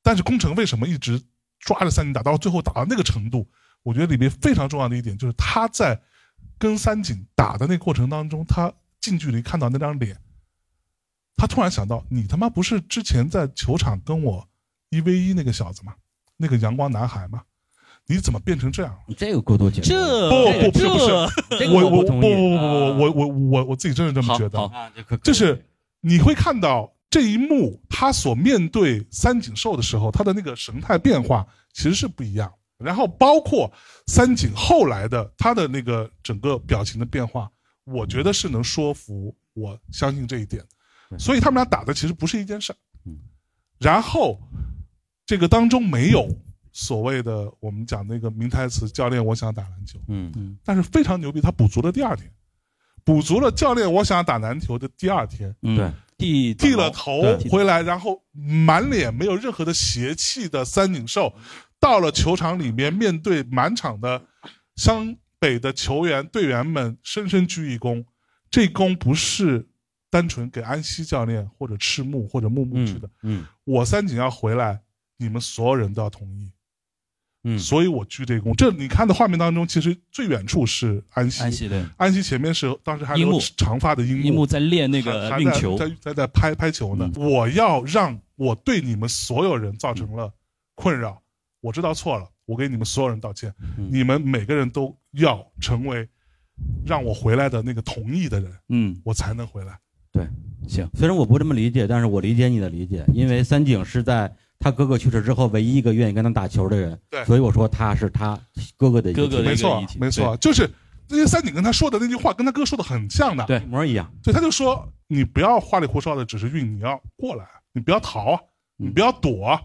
但是宫城为什么一直抓着三井打，到最后打到那个程度？我觉得里面非常重要的一点就是他在跟三井打的那个过程当中，他近距离看到那张脸，他突然想到，你他妈不是之前在球场跟我一 v 一那个小子吗？那个阳光男孩吗？你怎么变成这样了？你这个过多解读，这不不是不是这这个我我不我不不不不我我我我自己真是这么觉得。就是你会看到这一幕，他所面对三井寿的时候，他的那个神态变化其实是不一样。然后包括三井后来的他的那个整个表情的变化，我觉得是能说服我相信这一点。所以他们俩打的其实不是一件事儿。嗯。然后这个当中没有所谓的我们讲那个名台词“教练，我想打篮球”，嗯。嗯但是非常牛逼，他补足了第二天，补足了教练我想打篮球的第二天，嗯。对，剃剃了头回来，然后满脸没有任何的邪气的三井寿，到了球场里面，面对满场的湘北的球员队员们，深深鞠一躬。这躬不是单纯给安西教练或者赤木或者木木去的，嗯我三井要回来，你们所有人都要同意，嗯。所以我鞠这个躬。这你看的画面当中，其实最远处是安西，安西的，安西前面是当时还有长发的樱木。樱木在练那个运球，在在在拍拍球呢。我要让我对你们所有人造成了困扰，我知道错了，我给你们所有人道歉。嗯。你们每个人都要成为让我回来的那个同意的人，嗯，我才能回来。行，虽然我不这么理解，但是我理解你的理解，因为三井是在他哥哥去世之后唯一一个愿意跟他打球的人，对所以我说他是他哥哥的一个哥哥的没错没错，就是那些三井跟他说的那句话，跟他哥说的很像的。对一模一样。所以，他就说你不要花里胡哨的只是运，你要过来，你不要逃，你不要躲。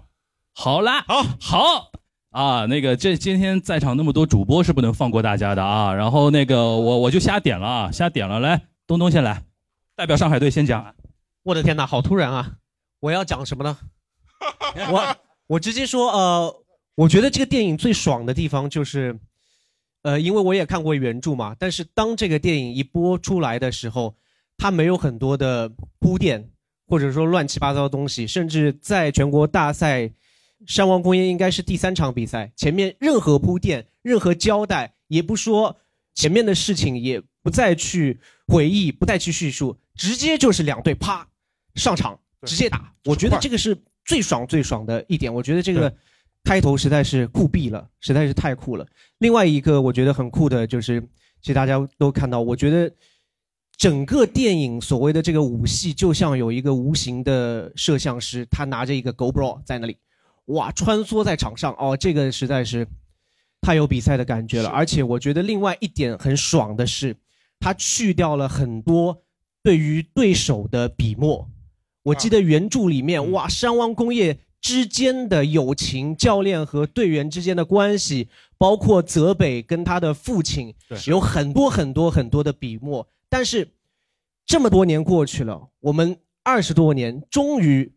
好啦，好，好啊，那个这今天在场那么多主播是不能放过大家的啊。然后那个我我就瞎点了啊，瞎点了，来，东东先来，代表上海队先讲。我的天哪，好突然啊！我要讲什么呢？我我直接说，呃，我觉得这个电影最爽的地方就是，呃，因为我也看过原著嘛，但是当这个电影一播出来的时候，它没有很多的铺垫，或者说乱七八糟的东西，甚至在全国大赛，山王工业应该是第三场比赛，前面任何铺垫、任何交代，也不说前面的事情，也不再去回忆，不再去叙述，直接就是两队啪上场，直接打。我觉得这个是最爽最爽的一点。我觉得这个开头实在是酷毙了，实在是太酷了。另外一个我觉得很酷的就是，其实大家都看到，我觉得整个电影所谓的这个武戏，就像有一个无形的摄像师，他拿着一个 GoPro 在那里，哇，穿梭在场上，哦，这个实在是太有比赛的感觉了。而且我觉得另外一点很爽的是，他去掉了很多对于对手的笔墨。我记得原著里面，嗯。哇，山王工业之间的友情，教练和队员之间的关系，包括泽北跟他的父亲，有很多很多很多的笔墨。但是这么多年过去了，我们二十多年终于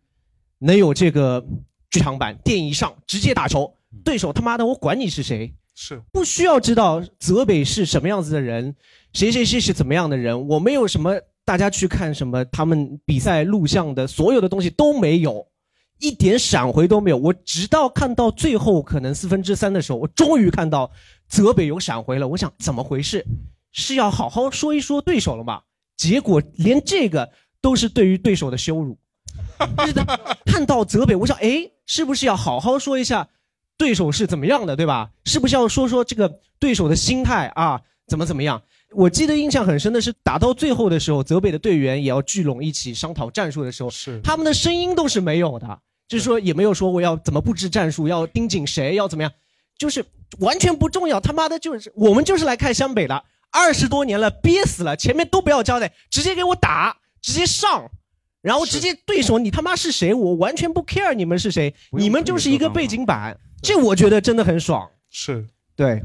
能有这个剧场版电影一上直接打球，对手他妈的我管你是谁，是。不需要知道泽北是什么样子的人，谁谁谁是怎么样的人，我没有什么大家去看什么他们比赛录像的所有的东西都没有，一点闪回都没有。我直到看到最后可能四分之三的时候，我终于看到泽北有闪回了。我想怎么回事？是要好好说一说对手了吗？结果连这个都是对于对手的羞辱。是，看到泽北，我想，哎，是不是要好好说一下对手是怎么样的，对吧？是不是要说说这个对手的心态啊，怎么怎么样？我记得印象很深的是，打到最后的时候，泽北的队员也要聚拢一起商讨战术的时候，是他们的声音都是没有的，就是说也没有说我要怎么布置战术，要盯紧谁，要怎么样，就是完全不重要。他妈的，就是我们就是来看湘北的，二十多年了，憋死了，前面都不要交代，直接给我打，直接上。然后直接对手，你他妈是谁？我完全不 care 你们是谁，你们就是一个背景板，这我觉得真的很爽。是，对，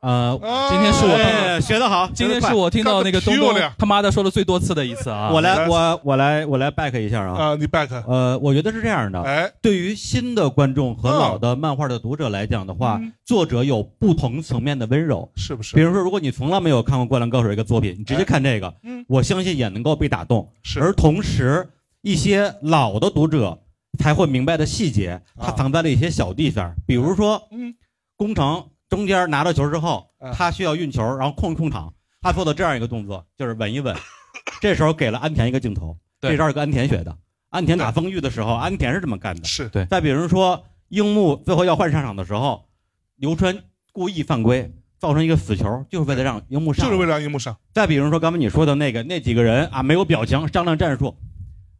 呃，啊今天是我哎学得好，今天是我听到那个东东他妈的说的最多次的一次啊！我来我我来我来 back 一下啊。啊，你 back，呃，我觉得是这样的，哎，对于新的观众和老的漫画的读者来讲的话，嗯作者有不同层面的温柔。是不是？比如说，如果你从来没有看过《灌篮高手》一个作品，你直接看这个，嗯我相信也能够被打动。是而同时，一些老的读者才会明白的细节，它啊藏在了一些小地方，比如说，嗯，工程中间拿到球之后啊，他需要运球，然后控一控场，他做的这样一个动作，就是稳一稳。这时候给了安田一个镜头，这招是跟安田学的。安田打丰裕的时候，安田是这么干的。是对再比如说，樱木最后要换上场的时候，流川故意犯规，造成一个死球，就是为了让樱木上。就是为了让樱木上，再比如说刚才你说的那个那几个人啊，没有表情商量战术，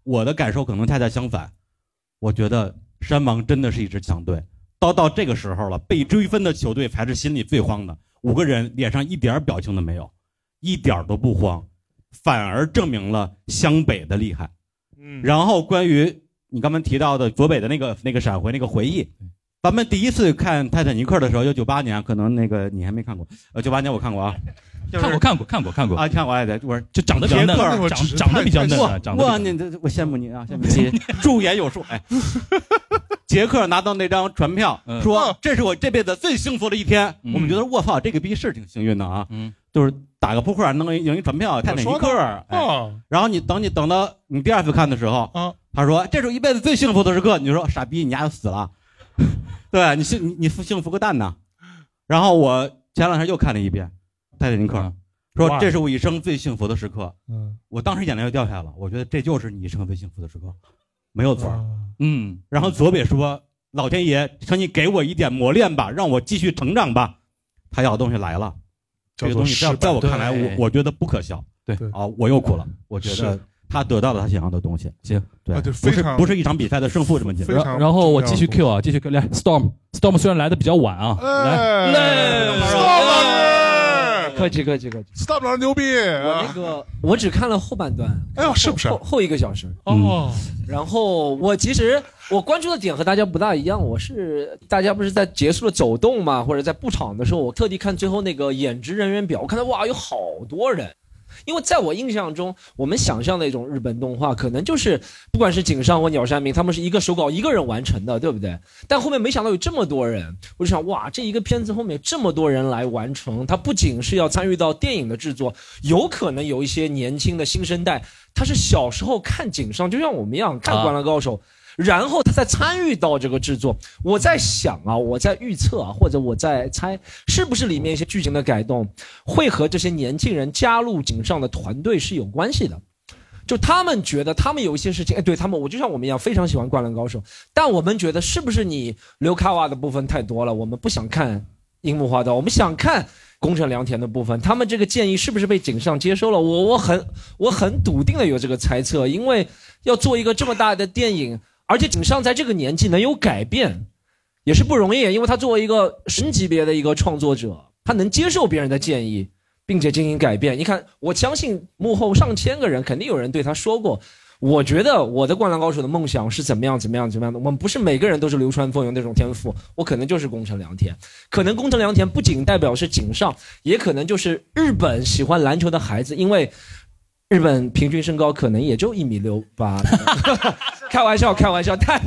我的感受可能恰恰相反。我觉得山王真的是一支强队，到到这个时候了，被追分的球队才是心里最慌的。五个人脸上一点表情都没有，一点都不慌，反而证明了湘北的厉害。嗯，然后关于你刚才提到的左北的那个那个闪回那个回忆，咱们第一次看《泰坦尼克》的时候，就九八年，可能那个你还没看过，呃，九八年我看过啊，就是看过看过看过看过，啊，看过哎的，我说就长得比较嫩长长得比较嫩哇啊，长得哇，你这我羡慕你啊，羡慕你，驻颜有术。哎，杰克拿到那张船票，嗯说这是我这辈子最幸福的一天。嗯我们觉得我操，这个逼是挺幸运的啊，嗯，就是打个扑克能赢一船票，泰坦尼克。哎，啊然后你等你等到你第二次看的时候，啊，他说这是我一辈子最幸福的时刻，你就说傻逼，你丫就死了，对你幸你你幸福个蛋呐。然后我前两天又看了一遍《泰坦尼克》嗯，说哇这是我一生最幸福的时刻。嗯，我当时眼泪就掉下来了，我觉得这就是你一生最幸福的时刻，没有错嗯，然后左北说：“老天爷，请你给我一点磨练吧，让我继续成长吧。”他要的东西来了，这个东西在在我看来，我我觉得不可笑。对对啊，我又哭了。我觉得是他得到了他想要的东西。行，对，啊对不是常不是一场比赛的胜负这么简单。然然后我继续 Q 啊，继续 Q 来 Storm Storm 虽然来的比较晚啊，来哎来，Stop 老师客气客气客气。，Stop 老师牛逼我那啊！个我只看了后半段，哎呦，是不是？后后一个小时。哦，然后我其实我关注的点和大家不大一样，我是大家不是在结束了走动嘛，或者在布场的时候，我特地看最后那个演职人员表，我看到哇有好多人。因为在我印象中，我们想象的一种日本动画，可能就是不管是井上或鸟山明，他们是一个手稿一个人完成的，对不对？但后面没想到有这么多人，我就想哇，这一个片子后面这么多人来完成，他不仅是要参与到电影的制作，有可能有一些年轻的新生代，他是小时候看井上，就像我们一样看《灌篮高手》然后他再参与到这个制作。我在想啊，我在预测啊，或者我在猜，是不是里面一些剧情的改动会和这些年轻人加入井上的团队是有关系的。就他们觉得他们有一些事情，哎，对他们，我就像我们一样非常喜欢《灌篮高手》，但我们觉得是不是你刘卡瓦的部分太多了，我们不想看樱木花道，我们想看宫城良田的部分。他们这个建议是不是被井上接收了？我我很我很笃定的有这个猜测，因为要做一个这么大的电影，而且井上在这个年纪能有改变，也是不容易，因为他作为一个神级别的一个创作者，他能接受别人的建议。并且进行改变。你看，我相信幕后上千个人，肯定有人对他说过。我觉得我的《灌篮高手》的梦想是怎么样，怎么样，怎么样的。我们不是每个人都是流川枫有那种天赋，我可能就是宫城良田。可能宫城良田不仅代表是井上，也可能就是日本喜欢篮球的孩子，因为日本平均身高可能也就一米六八。开玩笑，开玩笑，但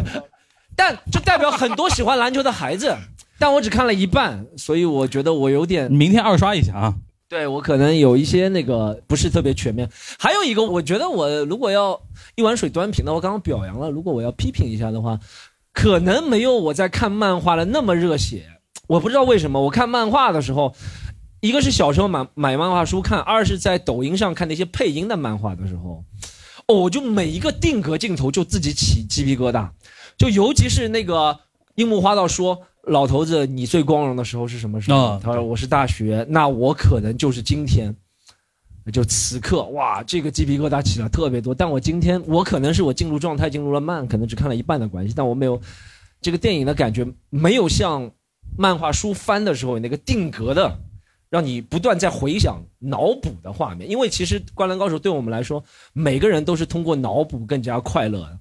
但这代表很多喜欢篮球的孩子。但我只看了一半，所以我觉得我有点明天二刷一下啊。对我可能有一些那个不是特别全面。还有一个，我觉得我如果要一碗水端平的，我刚刚表扬了，如果我要批评一下的话，可能没有我在看漫画的那么热血。我不知道为什么，我看漫画的时候，一个是小时候买买漫画书看，二是在抖音上看那些配音的漫画的时候，哦，我就每一个定格镜头就自己起鸡皮疙瘩，就尤其是那个樱木花道说。老头子，你最光荣的时候是什么时候？啊他说我是大学，那我可能就是今天，就此刻，哇，这个鸡皮疙瘩起了特别多。但我今天，我可能是我进入状态进入了慢，可能只看了一半的关系，但我没有这个电影的感觉，没有像漫画书翻的时候那个定格的，让你不断在回想、脑补的画面。因为其实《灌篮高手》对我们来说，每个人都是通过脑补更加快乐。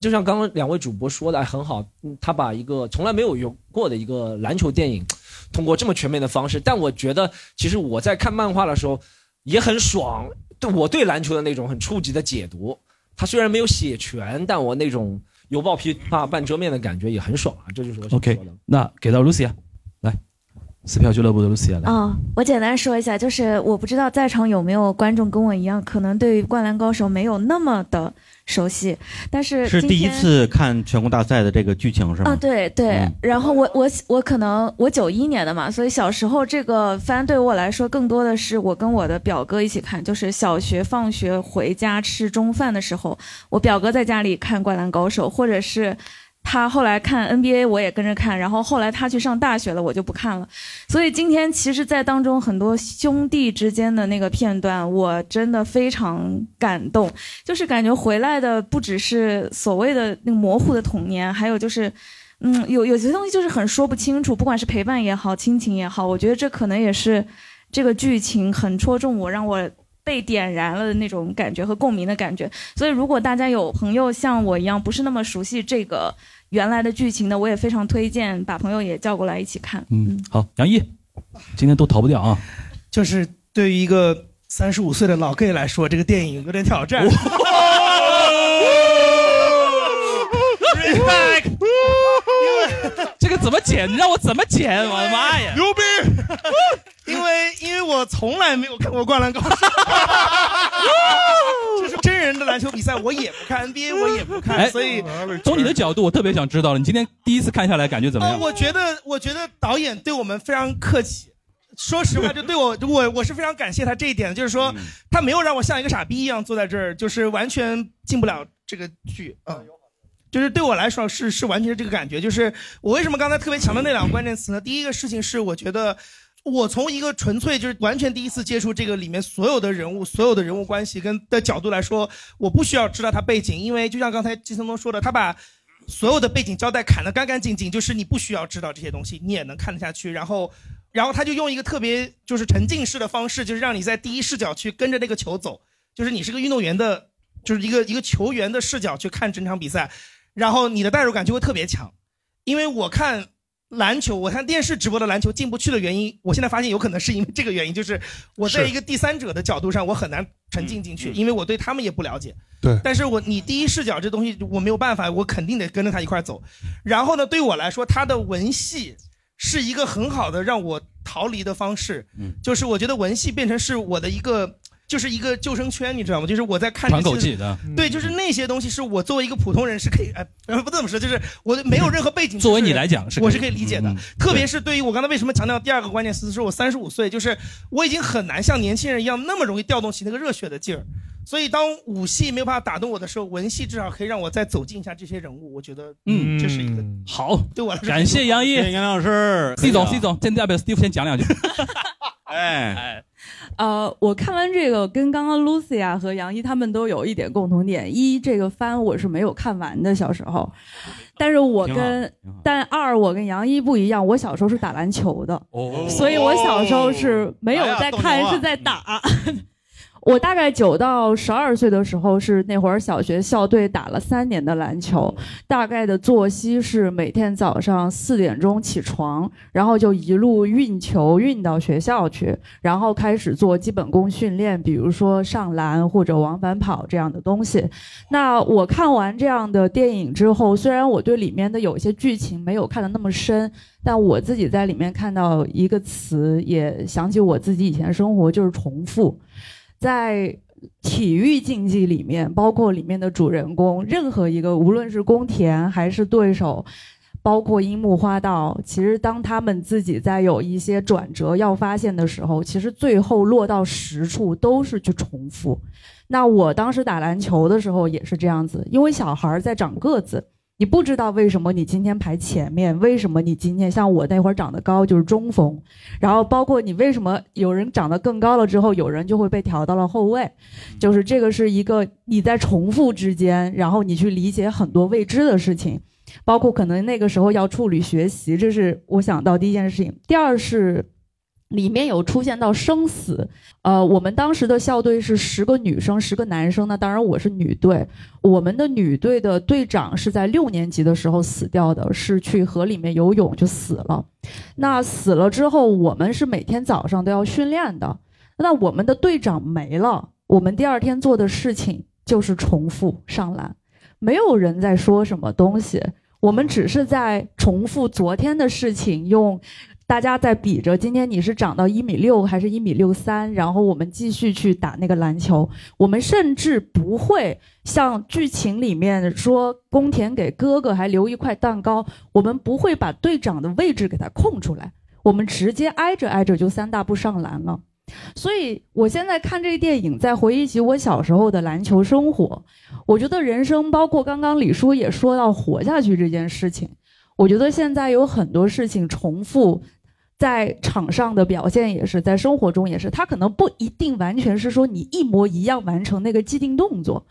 就像刚刚两位主播说的，哎，很好，他把一个从来没有有过的一个篮球电影，通过这么全面的方式，但我觉得其实我在看漫画的时候也很爽，对我对篮球的那种很初级的解读，他虽然没有写全，但我那种犹抱琵琶半遮面的感觉也很爽啊，这就是我想 OK，那给到 Lucy 啊来，撕票俱乐部的 Lucia 来。哦，我简单说一下，就是我不知道在场有没有观众跟我一样，可能对于《灌篮高手》没有那么的熟悉，但是是第一次看全国大赛的这个剧情是吗？啊，对对，嗯然后我我我可能我九一年的嘛，所以小时候这个番对我来说更多的是我跟我的表哥一起看，就是小学放学回家吃中饭的时候，我表哥在家里看《灌篮高手》，或者是。他后来看 NBA，我也跟着看，然后后来他去上大学了，我就不看了。所以今天其实，在当中很多兄弟之间的那个片段，我真的非常感动，就是感觉回来的不只是所谓的那个模糊的童年，还有就是。嗯，有有些东西就是很说不清楚，不管是陪伴也好，亲情也好，我觉得这可能也是这个剧情很戳中我，让我被点燃了的那种感觉和共鸣的感觉。所以，如果大家有朋友像我一样不是那么熟悉这个原来的剧情呢，我也非常推荐把朋友也叫过来一起看。嗯，好，杨毅，今天都逃不掉啊。就是对于一个三十五岁的老 gay 来说，这个电影有点挑战。Respect，这个怎么剪？你让我怎么剪？我的妈呀！牛逼！因为因为我从来没有看过《灌篮高手》，就是真人的篮球比赛我也不看，NBA 我也不看，哎所以。从你的角度，我特别想知道了，你今天第一次看下来感觉怎么哦，样？我觉得，我觉得导演对我们非常客气。说实话，就对我，我我是非常感谢他这一点的，就是说他没有让我像一个傻逼一样坐在这儿，就是完全进不了这个剧啊。嗯就是对我来说是是完全是这个感觉，就是我为什么刚才特别强调那两个关键词呢？第一个事情是我觉得我从一个纯粹就是完全第一次接触这个里面所有的人物、所有的人物关系跟的角度来说，我不需要知道他背景，因为就像刚才季森东说的，他把所有的背景交代砍得干干净净，就是你不需要知道这些东西，你也能看得下去。然后，然后他就用一个特别就是沉浸式的方式，就是让你在第一视角去跟着那个球走，就是你是个运动员的，就是一个一个球员的视角去看整场比赛，然后你的代入感就会特别强。因为我看篮球，我看电视直播的篮球进不去的原因，我现在发现有可能是因为这个原因，就是我在一个第三者的角度上，我很难沉浸进去，因为我对他们也不了解。对但是我你第一视角这东西我没有办法，我肯定得跟着他一块儿走。然后呢，对我来说，他的文戏是一个很好的让我逃离的方式。嗯就是我觉得文戏变成是我的一个，就是一个救生圈，你知道吗？就是我在看喘这些口气的。对，就是那些东西是我作为一个普通人是可以，哎，呃不这么说，就是我没有任何背景作为你来讲是我是可以理解的。嗯特别是对于我刚才为什么强调第二个关键词，是我三十五岁，就是我已经很难像年轻人一样那么容易调动起那个热血的劲儿。所以当武戏没有办法打动我的时候，文戏至少可以让我再走进一下这些人物。我觉得，嗯这是一个好，对我来说，感谢杨毅谢谢杨老师 C 总，C 总，现在代表 Steve 先讲两句。哎，呃，我看完这个，跟刚刚 Lucy 啊和杨一他们都有一点共同点：一，这个番我是没有看完的，小时候，但是我跟但二我跟杨一不一样，我小时候是打篮球的，哦所以我小时候是没有在看，是在打。我大概九到十二岁的时候，是那会儿小学校队打了三年的篮球，大概的作息是每天早上四点钟起床，然后就一路运球运到学校去，然后开始做基本功训练，比如说上篮或者往返跑这样的东西。那我看完这样的电影之后，虽然我对里面的有些剧情没有看得那么深，但我自己在里面看到一个词，也想起我自己以前生活就是重复。在体育竞技里面，包括里面的主人公，任何一个，无论是宫田还是对手，包括樱木花道，其实当他们自己在有一些转折要发现的时候，其实最后落到实处都是去重复。那我当时打篮球的时候也是这样子，因为小孩在长个子。你不知道为什么你今天排前面，为什么你今天像我那会儿长得高就是中锋，然后包括你为什么有人长得更高了之后，有人就会被调到了后卫，就是这个是一个你在重复之间，然后你去理解很多未知的事情，包括可能那个时候要处理学习，这是我想到第一件事情。第二是。里面有出现到生死，呃，我们当时的校队是十个女生，十个男生。那当然我是女队，我们的女队的队长是在六年级的时候死掉的，是去河里面游泳就死了。那死了之后，我们是每天早上都要训练的。那我们的队长没了，我们第二天做的事情就是重复上篮，没有人在说什么东西，我们只是在重复昨天的事情，用。大家在比着，今天你是长到一米六还是一米六三？然后我们继续去打那个篮球。我们甚至不会像剧情里面说，宫田给哥哥还留一块蛋糕。我们不会把队长的位置给他空出来，我们直接挨着挨着就三大步上篮了。所以我现在看这个电影，在回忆起我小时候的篮球生活，我觉得人生，包括刚刚李叔也说到活下去这件事情，我觉得现在有很多事情重复。在场上的表现也是，在生活中也是，他可能不一定完全是说你一模一样完成那个既定动作。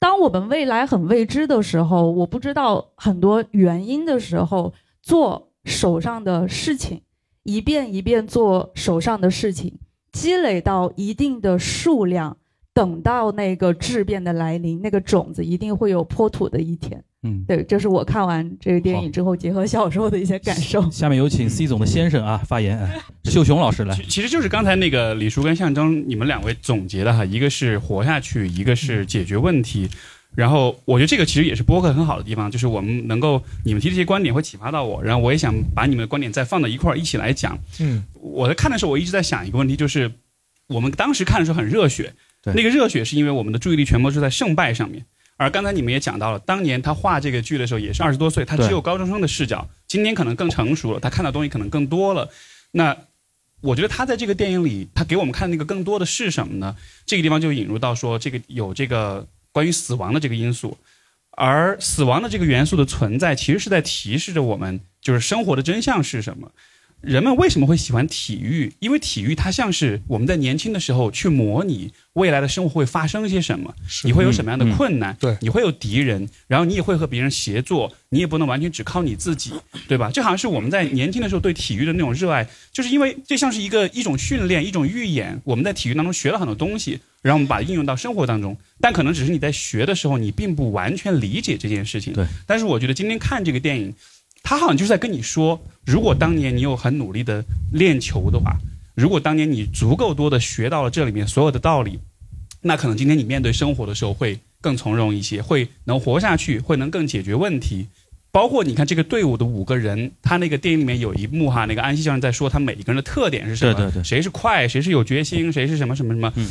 当我们未来很未知的时候，我不知道很多原因的时候，做手上的事情，一遍一遍做手上的事情，积累到一定的数量，等到那个质变的来临，那个种子一定会有破土的一天。嗯，对，这是我看完这个电影之后结合小时候的一些感受。下面有请 C 总的先生啊发言，秀雄老师来。其实就是刚才那个李叔跟象征你们两位总结的哈，一个是活下去，一个是解决问题。然后我觉得这个其实也是播客很好的地方，就是我们能够你们提这些观点会启发到我，然后我也想把你们的观点再放到一块儿一起来讲。嗯，我在看的时候我一直在想一个问题，就是我们当时看的时候很热血，那个热血是因为我们的注意力全部是在胜败上面。而刚才你们也讲到了，当年他画这个剧的时候也是二十多岁，他只有高中生的视角。今天可能更成熟了，他看到东西可能更多了。那我觉得他在这个电影里，他给我们看那个更多的是什么呢？这个地方就引入到说，这个有这个关于死亡的这个因素，而死亡的这个元素的存在，其实是在提示着我们，就是生活的真相是什么。人们为什么会喜欢体育？因为体育它像是我们在年轻的时候去模拟未来的生活会发生些什么，你会有什么样的困难？对，你会有敌人，然后你也会和别人协作，你也不能完全只靠你自己，对吧？就好像是我们在年轻的时候对体育的那种热爱，就是因为这像是一个一种训练，一种预演。我们在体育当中学了很多东西，然后我们把它应用到生活当中，但可能只是你在学的时候，你并不完全理解这件事情。对，但是我觉得今天看这个电影。他好像就是在跟你说，如果当年你有很努力的练球的话，如果当年你足够多的学到了这里面所有的道理，那可能今天你面对生活的时候会更从容一些，会能活下去，会能更解决问题。包括你看这个队伍的五个人，他那个电影里面有一幕哈，那个安西先生在说他每一个人的特点是什么？对对对，谁是快，谁是有决心，谁是什么什么什么？嗯，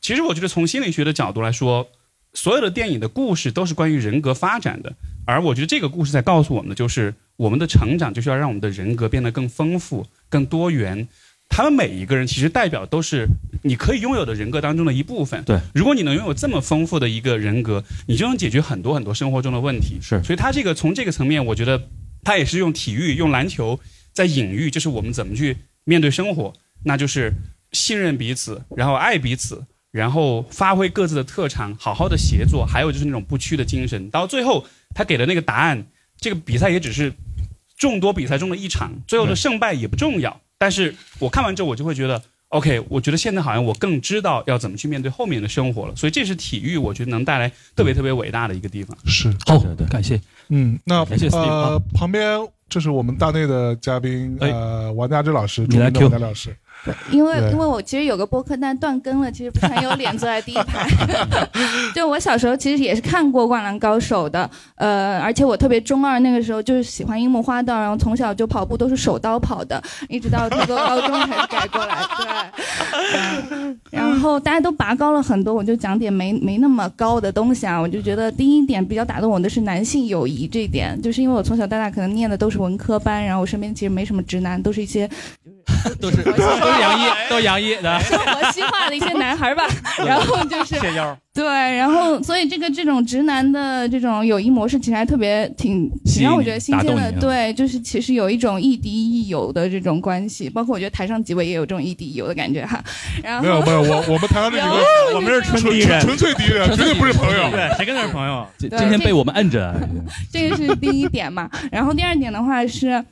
其实我觉得从心理学的角度来说，所有的电影的故事都是关于人格发展的。而我觉得这个故事在告诉我们的，就是我们的成长就是要让我们的人格变得更丰富、更多元。他们每一个人其实代表都是你可以拥有的人格当中的一部分。对，如果你能拥有这么丰富的一个人格，你就能解决很多很多生活中的问题。是，所以他这个从这个层面，我觉得他也是用体育、用篮球在隐喻，就是我们怎么去面对生活，那就是信任彼此，然后爱彼此。然后发挥各自的特长，好好的协作，还有就是那种不屈的精神。到最后，他给的那个答案，这个比赛也只是众多比赛中的一场，最后的胜败也不重要。但是我看完之后，我就会觉得，OK，我觉得现在好像我更知道要怎么去面对后面的生活了，所以这是体育，我觉得能带来特别特别伟大的一个地方。是，好，感谢。嗯，那感谢 Steve 呃啊，旁边这是我们大内的嘉宾，呃，王家之老师，你来著名 Q 的王家老师。因为因为我其实有个播客，但断更了，其实不是很有脸坐在第一排。就我小时候其实也是看过《灌篮高手》的，呃，而且我特别中二，那个时候就是喜欢樱木花道，然后从小就跑步都是手刀跑的，一直到读到高中才是改过来。对，嗯然后大家都拔高了很多，我就讲点没没那么高的东西啊。我就觉得第一点比较打动我的是男性友谊这一点，就是因为我从小到大可能念的都是文科班，然后我身边其实没什么直男，都是一些 都是都是杨一，都是杨一的。生活西化的一些男孩儿吧，然后就是谢腰。对，然后所以这个这种直男的这种友谊模式，其实还特别挺让我觉得新鲜的。对，就是其实有一种亦敌亦友的这种关系，包括我觉得台上几位也有这种亦敌亦友的感觉哈。然后没有没有，我我们台上这几个，我们是纯纯敌人纯粹敌人，绝对不是朋友。对，谁跟他是朋友？今天被我们摁着。这个是第一点嘛。然后第二点的话是。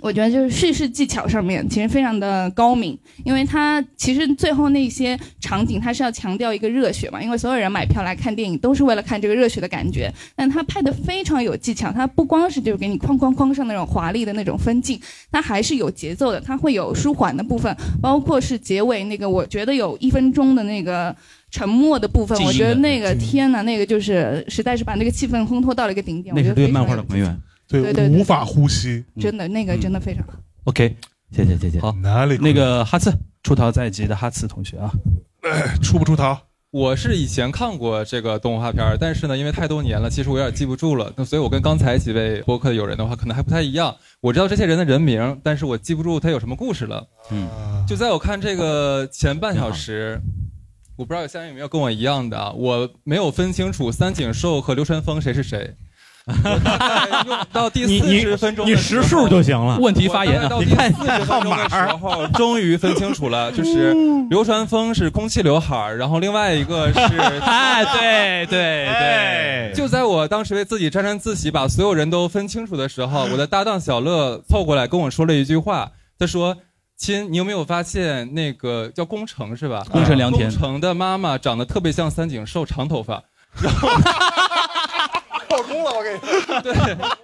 我觉得就是叙事技巧上面其实非常的高明，因为它其实最后那些场景它是要强调一个热血嘛，因为所有人买票来看电影都是为了看这个热血的感觉，但它拍的非常有技巧，它不光是就给你哐哐哐上那种华丽的那种分镜，它还是有节奏的，它会有舒缓的部分，包括是结尾那个我觉得有一分钟的那个。沉默的部分，我觉得那个天呐，那个就是实在是把那个气氛烘托到了一个顶点。我觉得非常那是对漫画的还原。对对对无法呼吸。真的那个真的非常好。OK，谢谢谢谢。好，哪里那个哈次出逃在即的哈次同学啊，出不出逃？我是以前看过这个动画片儿，但是呢，因为太多年了，其实我有点记不住了。那所以我跟刚才几位播客的友人的话，可能还不太一样。我知道这些人的人名，但是我记不住他有什么故事了。嗯，就在我看这个前半小时，我不知道有下面有没有跟我一样的啊，我没有分清楚三井寿和流川枫谁是谁。到第四你十分钟你的时候实数就行了问题发言到第你看四十分钟的时候，终于分清楚了，就是流川枫是空气刘海儿，然后另外一个是 哎，对对对，就在我当时为自己沾沾自喜，把所有人都分清楚的时候，我的搭档小乐凑过来跟我说了一句话，他说。亲，你有没有发现那个叫宫城是吧？宫城良田宫城的妈妈长得特别像三井寿，长头发。破功了，我给你。对，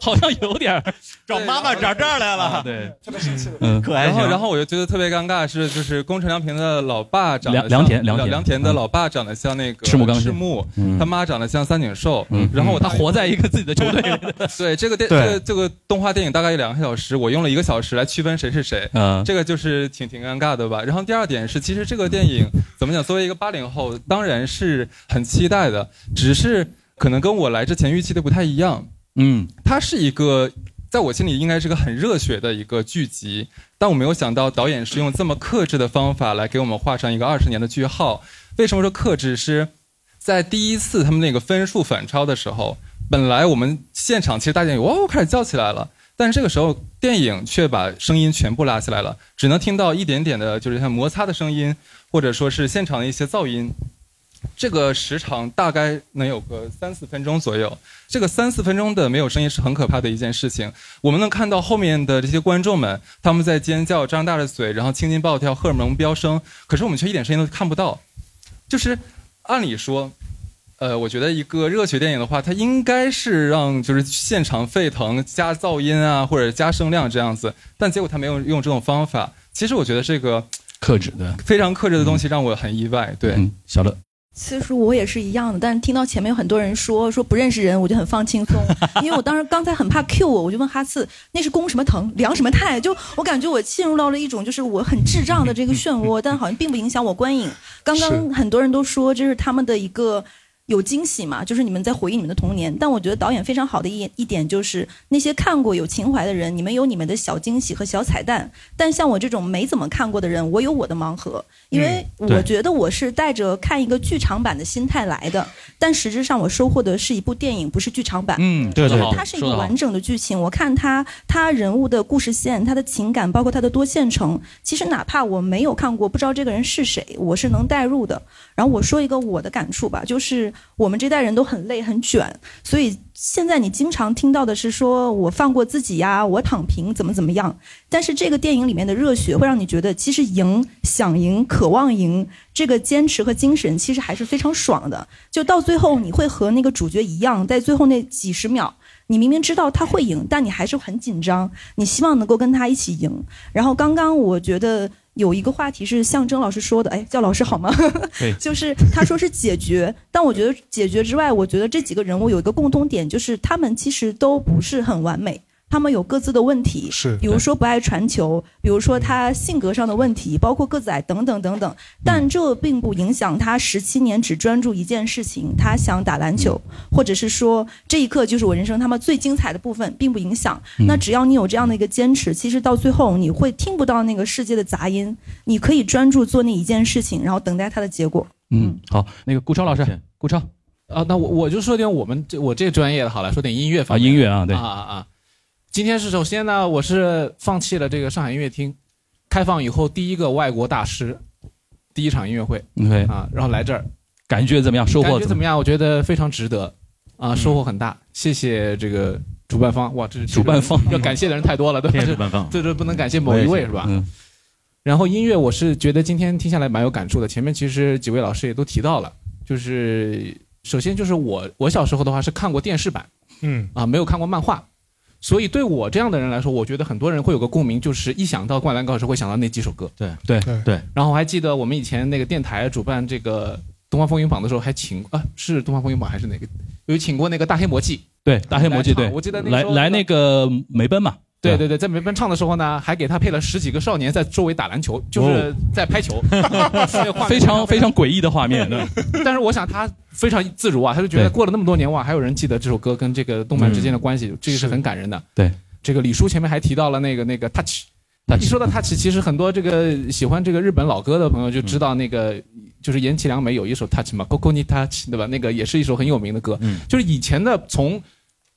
好像有点儿 找妈妈找这儿来了。对，特别生气。嗯，可爱。然后然后我就觉得特别尴尬，是就是宫城良平的老爸长得良良田像良田良田的嗯老爸长得像那个赤木刚赤木嗯他妈长得像三井寿。嗯然后我他活在一个自己的球队里。对这个电这个这个动画电影大概有两个小时，我用了一个小时来区分谁是谁。嗯，这个就是挺挺尴尬的吧。然后第二点是，其实这个电影怎么讲？作为一个八零后，当然是很期待的，只是可能跟我来之前预期的不太一样。嗯，它是一个在我心里应该是个很热血的一个剧集，但我没有想到导演是用这么克制的方法来给我们画上一个二十年的句号。为什么说克制？是在第一次他们那个分数反超的时候，本来我们现场其实大家哇开始叫起来了。但是这个时候，电影却把声音全部拉起来了，只能听到一点点的，就是像摩擦的声音，或者说是现场的一些噪音。这个时长大概能有个三四分钟左右。这个三四分钟的没有声音是很可怕的一件事情。我们能看到后面的这些观众们，他们在尖叫、张大着嘴，然后青筋暴跳、荷尔蒙飙升，可是我们却一点声音都看不到。就是按理说，呃，我觉得一个热血电影的话，它应该是让就是现场沸腾、加噪音啊，或者加声量这样子，但结果他没有用这种方法。其实我觉得这个克制的非常克制的东西让我很意外。对，嗯，小乐。其实我也是一样的，但是听到前面有很多人说说不认识人，我就很放轻松，因为我当时刚才很怕 Q 我，我就问哈次那是攻什么疼，凉什么态，就我感觉我进入到了一种就是我很智障的这个漩涡，但好像并不影响我观影。刚刚很多人都说这是他们的一个。有惊喜嘛？就是你们在回忆你们的童年，但我觉得导演非常好的一一点就是那些看过有情怀的人，你们有你们的小惊喜和小彩蛋。但像我这种没怎么看过的人，我有我的盲盒，因为嗯我觉得我是带着看一个剧场版的心态来的，但实质上我收获的是一部电影，不是剧场版。嗯对对对它是一个完整的剧情。我看它，它人物的故事线，它的情感，包括它的多线程，其实哪怕我没有看过，不知道这个人是谁，我是能代入的。然后我说一个我的感触吧，就是我们这代人都很累很卷，所以现在你经常听到的是说我放过自己呀，我躺平怎么怎么样。但是这个电影里面的热血会让你觉得，其实赢、想赢、渴望赢，这个坚持和精神其实还是非常爽的。就到最后，你会和那个主角一样，在最后那几十秒。你明明知道他会赢，但你还是很紧张，你希望能够跟他一起赢。然后刚刚我觉得有一个话题是象征老师说的，哎，叫老师好吗？就是他说是解决，但我觉得解决之外，我觉得这几个人物有一个共通点，就是他们其实都不是很完美。他们有各自的问题，是，比如说不爱传球，比如说他性格上的问题，包括个子矮等等等等。但这并不影响他十七年只专注一件事情，他想打篮球，或者是说这一刻就是我人生他们最精彩的部分，并不影响。那只要你有这样的一个坚持，其实到最后你会听不到那个世界的杂音，你可以专注做那一件事情，然后等待它的结果。嗯，好，那个顾超老师，顾超，啊，那我我就说点我们这我这个专业的好了，说点音乐方啊，音乐啊，对。啊啊啊。今天是首先呢，我是放弃了这个上海音乐厅开放以后第一个外国大师第一场音乐会对啊，然后来这儿，感觉怎么样？收获感觉怎么样？我觉得非常值得啊，收获很大。谢谢这个主办方，哇，这是主办方 要感谢的人太多了，对吧？主办方，这这不能感谢某一位是吧？嗯。然后音乐，我是觉得今天听下来蛮有感触的。前面其实几位老师也都提到了，就是首先就是我我小时候的话是看过电视版，嗯啊，没有看过漫画。所以对我这样的人来说，我觉得很多人会有个共鸣，就是一想到《灌篮高手》会想到那几首歌。对对对。然后我还记得我们以前那个电台主办这个《东方风云榜》的时候，还请啊是《东方风云榜》还是哪个？有请过那个大黑魔记。对大黑魔记，对，我记得来来那个梅奔嘛。对对对，在梅奔唱的时候呢，还给他配了十几个少年在周围打篮球，就是在拍球，非常非常诡异的画面。但是我想他非常自如啊，他就觉得过了那么多年哇，还有人记得这首歌跟这个动漫之间的关系，这个是很感人的。对，这个李叔前面还提到了那个那个 touch，一说到 touch，其实很多这个喜欢这个日本老歌的朋友就知道那个就是岩崎良美有一首 touch 嘛，Coco ni touch，对吧？那个也是一首很有名的歌，就是以前的从。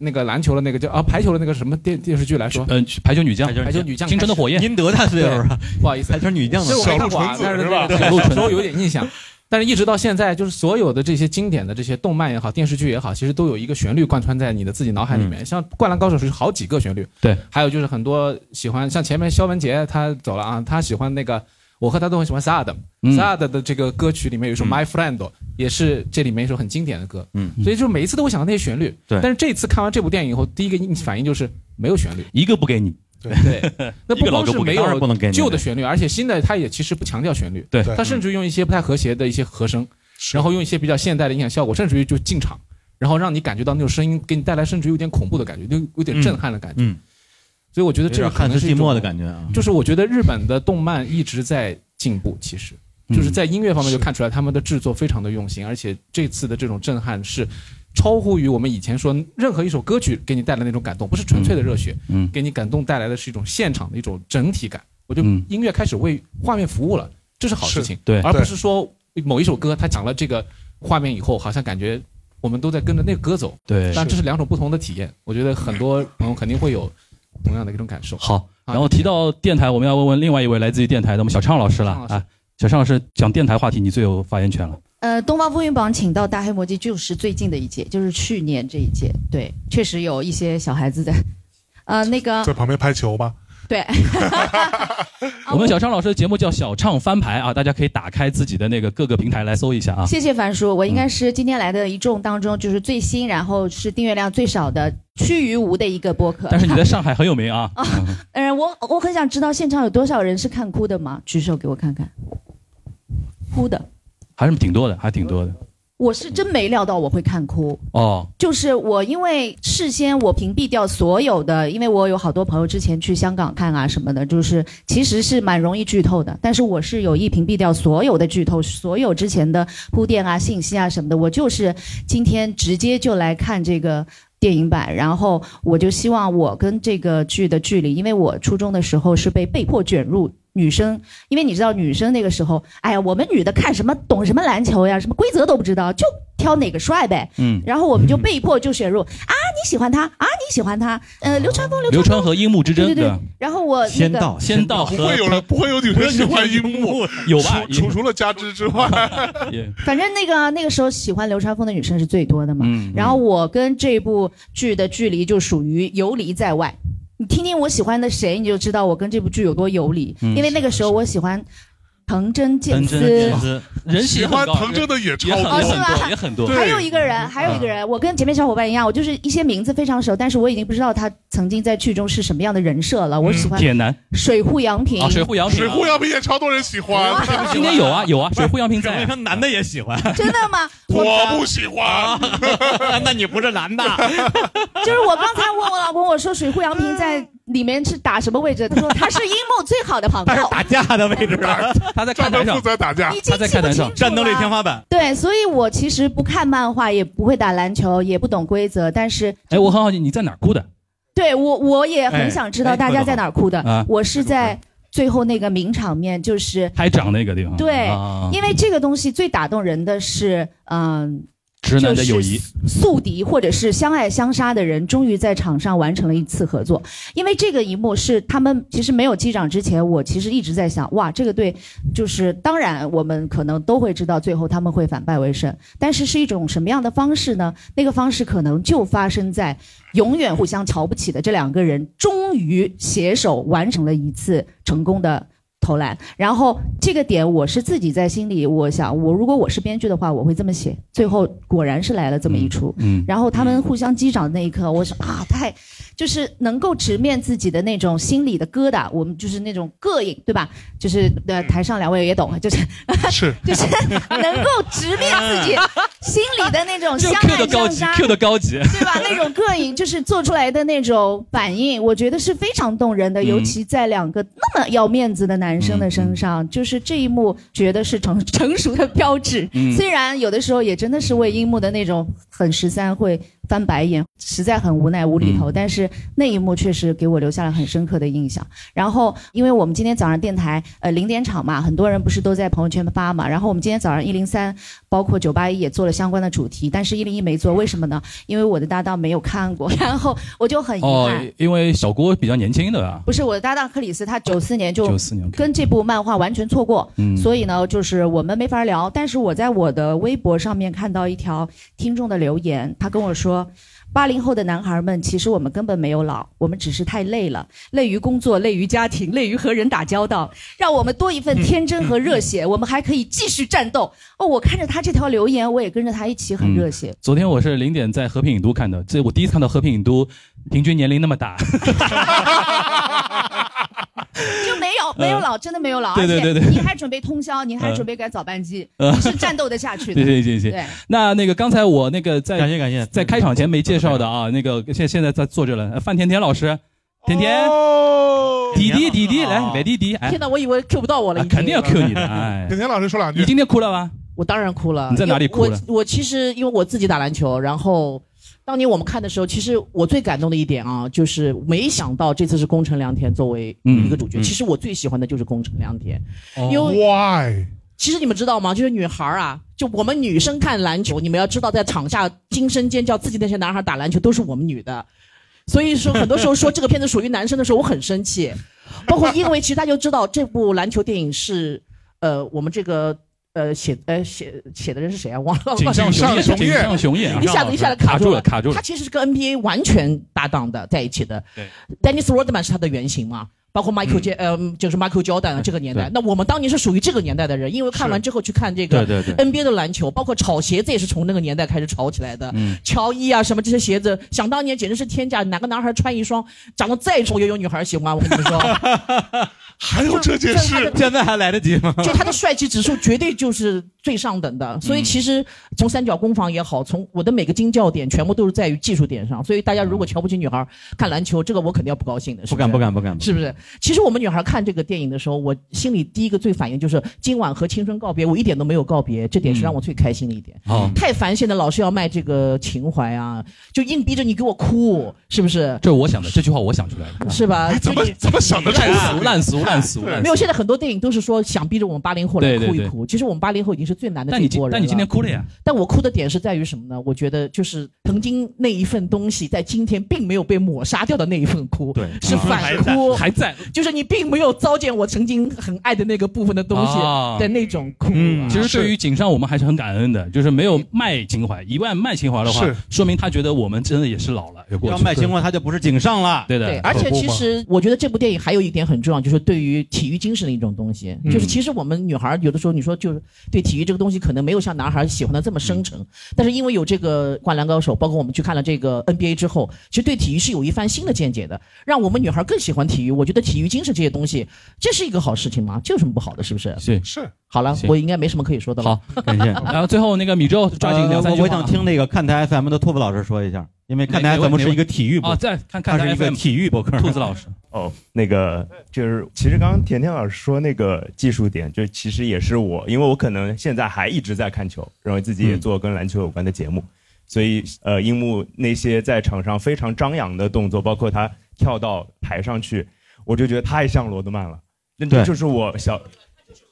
那个篮球的那个叫啊排球的那个什么电电视剧来说，嗯，排球女将，排球女将，青春的火焰，英德大岁数啊？不好意思，排球女将的小鹿纯子是吧？小鹿纯子。有点印象，但是一直到现在，就是所有的这些经典的这些动漫也好，电视剧也好，其实都有一个旋律贯穿在你的自己脑海里面。像《灌篮高手》是好几个旋律，对，还有就是很多喜欢，像前面肖文杰他走了啊，他喜欢那个。我和他都很喜欢 Sad，Sad 的这个歌曲里面有一首 My Friend，也是这里面一首很经典的歌。嗯，所以就每一次都会想到那些旋律。对，但是这次看完这部电影以后，第一个反应就是没有旋律，一个不给你。对。对，那不光是没有旧的旋律，而且新的它也其实不强调旋律。对，它甚至用一些不太和谐的一些和声，然后用一些比较现代的音响效果，甚至于就进场，然后让你感觉到那种声音给你带来甚至有点恐怖的感觉，就有点震撼的感觉。嗯。所以我觉得这可能是寂寞的感觉啊。就是我觉得日本的动漫一直在进步，其实就是在音乐方面就看出来他们的制作非常的用心，而且这次的这种震撼是超乎于我们以前说任何一首歌曲给你带来那种感动，不是纯粹的热血，嗯，给你感动带来的是一种现场的一种整体感。我觉得音乐开始为画面服务了，这是好事情，对，而不是说某一首歌它讲了这个画面以后，好像感觉我们都在跟着那个歌走，对，但这是两种不同的体验。我觉得很多朋友肯定会有。同样的一种感受。好，然后提到电台，我们要问问另外一位来自于电台的我们小畅老师了啊。小畅老师讲电台话题，你最有发言权了。呃，东方风云榜请到大黑魔记就是最近的一届，就是去年这一届。对，确实有一些小孩子在，呃，那个在旁边拍球吧。对，我们小畅老师的节目叫小畅翻牌啊，大家可以打开自己的那个各个平台来搜一下啊。谢谢樊叔，我应该是今天来的一众当中就是最新，然后是订阅量最少的趋于无的一个播客。但是你在上海很有名啊。啊，嗯，我我很想知道现场有多少人是看哭的吗？举手给我看看。哭的，还是挺多的，还挺多的。我是真没料到我会看哭哦，就是我因为事先我屏蔽掉所有的，因为我有好多朋友之前去香港看啊什么的，就是其实是蛮容易剧透的，但是我是有意屏蔽掉所有的剧透，所有之前的铺垫啊、信息啊什么的，我就是今天直接就来看这个电影版，然后我就希望我跟这个剧的距离，因为我初中的时候是被被迫卷入。女生，因为你知道女生那个时候，哎呀，我们女的看什么懂什么篮球呀，什么规则都不知道，就挑哪个帅呗。嗯然后我们就被迫就选入啊，你喜欢他啊，你喜欢他，呃，流川枫，流川和樱木之争，对对对？然后我那个仙道和不会有人不会有女生喜欢樱木，有吧除除除了加之之外，反正那个那个时候喜欢流川枫的女生是最多的嘛。嗯然后我跟这部剧的距离就属于游离在外。你听听我喜欢的谁，你就知道我跟这部剧有多有理。嗯因为那个时候我喜欢藤真健藤司，人喜欢藤真的也超多。哦，是吗？也很多。还有一个人，还有一个人，我跟前面小伙伴一样，我就是一些名字非常熟，但是我已经不知道他曾经在剧中是什么样的人设了。我喜欢铁男。水户洋平。啊，水户洋平，水户洋平也超多人喜欢。今天有啊有啊，水户洋平在。他男的也喜欢，真的吗？我不喜欢，那你不是男的？就是我刚才问我老公，我说水户洋平在里面是打什么位置？他说他是樱木最好的朋友。打架的位置，他在看台上负责打架已。经他在看台上记不清楚了战斗力天花板。对，所以我其实不看漫画，也不会打篮球，也不懂规则，但是哎，我很好奇你在哪儿哭的？对我我也很想知道哎大家在哪儿哭的。啊我是在最后那个名场面，就是拍掌那个地方。对，啊因为这个东西最打动人的是，嗯。直男的友谊就是宿敌或者是相爱相杀的人，终于在场上完成了一次合作。因为这个一幕是他们其实没有击掌之前，我其实一直在想，哇，这个队就是当然我们可能都会知道最后他们会反败为胜，但是是一种什么样的方式呢？那个方式可能就发生在永远互相瞧不起的这两个人终于携手完成了一次成功的投篮，然后这个点我是自己在心里，我想我如果我是编剧的话，我会这么写。最后果然是来了这么一出，嗯然后他们互相击掌的那一刻，我想啊，太就是能够直面自己的那种心里的疙瘩，我们就是那种膈应，对吧？就是呃，台上两位也懂，就是是。就是能够直面自己 心里的那种这相级相杀，Q 的高级，对吧？那种膈应就是做出来的那种反应，我觉得是非常动人的，嗯。尤其在两个那么要面子的男生的身上，就是这一幕，觉得是成 成熟的标志。嗯虽然有的时候也真的是为樱木的那种很十三会翻白眼，实在很无奈无厘头，但是那一幕确实给我留下了很深刻的印象。然后，因为我们今天早上电台呃零点场嘛，很多人不是都在朋友圈发嘛，然后我们今天早上一零三，包括九八一也做了相关的主题，但是一零一没做，为什么呢？因为我的搭档没有看过，然后我就很遗哦憾。，因为小郭比较年轻的啊，不是我的搭档克里斯，他九四年就94年跟这部漫画完全错过，嗯所以呢，就是我们没法聊。但是我在我的微博上面看到一条听众的留言，他跟我说。八零后的男孩们，其实我们根本没有老，我们只是太累了，累于工作，累于家庭，累于和人打交道，让我们多一份天真和热血，我们还可以继续战斗。哦，我看着他这条留言，我也跟着他一起很热血。昨天我是零点在和平影都看的，这我第一次看到和平影都平均年龄那么大。就没有没有老，真的没有老，对对对对。而且你还准备通宵，你还嗯。准备赶早班机，呃你是战斗的下去的。对对对对对。那那个刚才我那个在感谢感谢，在开场前没介绍的啊，那个现现在在坐着了，呃范甜甜老师，甜甜，弟弟弟弟来，来弟弟，哎。天，哪，我以为 Q 不到我了，肯定要 Q 你的，哎，甜甜老师说两句。你今天哭了吗？我当然哭了。你在哪里哭了我我其实因为我自己打篮球，然后当年我们看的时候，其实我最感动的一点啊，就是没想到这次是宫城良田作为一个主角。嗯嗯其实我最喜欢的就是宫城良田，哦因为 Why？其实你们知道吗？就是女孩啊，就我们女生看篮球，你们要知道，在场下惊声尖叫，自己那些男孩打篮球都是我们女的。所以说，很多时候说这个片子属于男生的时候，我很生气。包括因为其实大家都知道，这部篮球电影是呃我们这个呃写呃写写的人是谁啊？忘了。井上雄彦，井上雄彦啊，一下子一下子卡住了，卡住了他。其实是跟 NBA 完全搭档的在一起的。对，Dennis Rodman 是他的原型嘛，包括 Michael J，嗯，就是 Michael Jordan 啊这个年代。那我们当年是属于这个年代的人，因为看完之后去看这个对对对 NBA 的篮球，包括炒鞋子也是从那个年代开始炒起来的。嗯乔伊啊，什么这些鞋子，想当年简直是天价，哪个男孩穿一双长得再丑也有女孩喜欢。我跟你们说，还有这件事，现在还来得及吗？就他的帅气指数绝对就是最上等的，所以其实从三角攻防也好，从我的每个精教点全部都是在于技术点上。所以大家如果瞧不起女孩看篮球，这个我肯定要不高兴的，是不是不敢不敢不敢，是不是？其实我们女孩看这个电影的时候，我心里第一个最反应就是今晚和青春告别，我一点都没有告别，这点是让我最开心的一点。哦太烦现在老是要卖这个情怀啊，就硬逼着你给我哭，是不是？这是我想的，这句话我想出来的，是吧？怎么怎么想的烂俗烂俗烂俗没有，现在很多电影都是说想逼着我们八零后来对对对哭一哭。其实我们八零后已经是最难的一波人但你今天哭了呀？但我哭的点是在于什么呢？我觉得就是曾经那一份东西，在今天并没有被抹杀掉的那一份哭，对是反哭，还在，就是你并没有糟践我曾经很爱的那个部分的东西啊的那种哭。嗯，其实对于井上，我们还是很感恩的，就是没有卖情怀。一万卖情怀的话是，说明他觉得我们真的也是老了，有过去要卖情怀，他就不是井上了。对的，对，而且其实我觉得这部电影还有一点很重要，就是对于体育精神的一种东西。嗯就是其实我们女孩有的时候，你说就是对体育这个东西可能没有像男孩喜欢的这么深沉，但是因为有这个《灌篮高手》，包括我们去看了这个 NBA 之后，其实对体育是有一番新的见解的，让我们女孩更喜欢体育。我觉得体育精神这些东西，这是一个好事情吗？这有什么不好的？是不是？是是。好了，我应该没什么可以说的了。好，感谢。然后最后那个米粥抓紧两三句呃我我想听那个看台 FM 的兔子老师说一下，因为看台 FM 是一个体育博啊，在看看台它是一个 FM 体育博客。兔子老师，哦，那个就是，其实刚刚甜甜老师说那个技术点，就其实也是我，因为我可能现在还一直在看球，然后自己也做跟篮球有关的节目，所以呃，樱木那些在场上非常张扬的动作，包括他跳到台上去，我就觉得太像罗德曼了，那对。就是我小，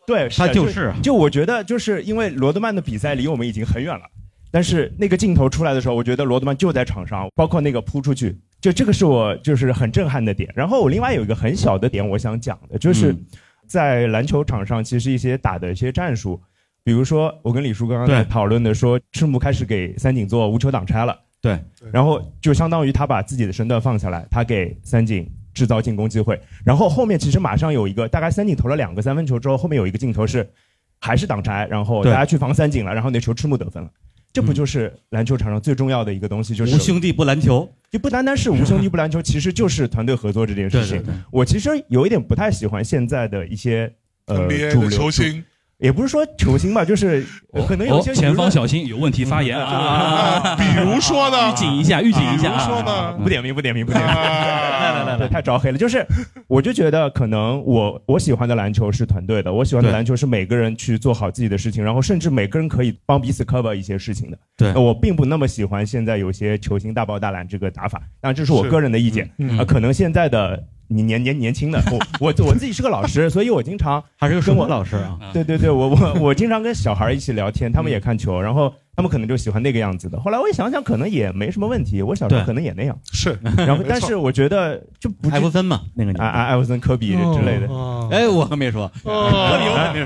对，他的就是就我觉得就是因为罗德曼的比赛离我们已经很远了。但是那个镜头出来的时候，我觉得罗德曼就在场上，包括那个扑出去，就这个是我就是很震撼的点。然后我另外有一个很小的点，我想讲的就是嗯。在篮球场上，其实一些打的一些战术，比如说我跟李叔刚刚对。在讨论的说，赤木开始给三井做无球挡拆了，对，然后就相当于他把自己的身段放下来，他给三井制造进攻机会。然后后面其实马上有一个，大概三井投了两个三分球之后，后面有一个镜头是还是挡拆，然后大家去防三井了，然后那球赤木得分了。这不就是篮球场上最重要的一个东西，就是无兄弟不篮球，就不单单是无兄弟不篮球，其实就是团队合作这件事情。我其实有一点不太喜欢现在的一些呃主流球星，也不是说球星吧，就是可能有哦些，前方小心，有问题发言啊！比如说呢，预警一下，预警一下比如说啊！呢，不点名，不点名，不点名。来来来来，太招黑了。就是，我就觉得可能我我喜欢的篮球是团队的，我喜欢的篮球是每个人去做好自己的事情，然后甚至每个人可以帮彼此 cover 一些事情的。对呃我并不那么喜欢现在有些球星大包大揽这个打法，当然这是我个人的意见。嗯啊，可能现在的你年年年轻的我我我自己是个老师，所以我经常还是个跟我老师啊。对对对，我我我经常跟小孩一起聊天，他们也看球，然后他们可能就喜欢那个样子的。后来我一想想，可能也没什么问题，我小时候可能也那样。是，然后但是我觉得就不艾弗森嘛，那个年啊啊，艾弗森、科比之类的。哦哎，我可没说，哦科比我可没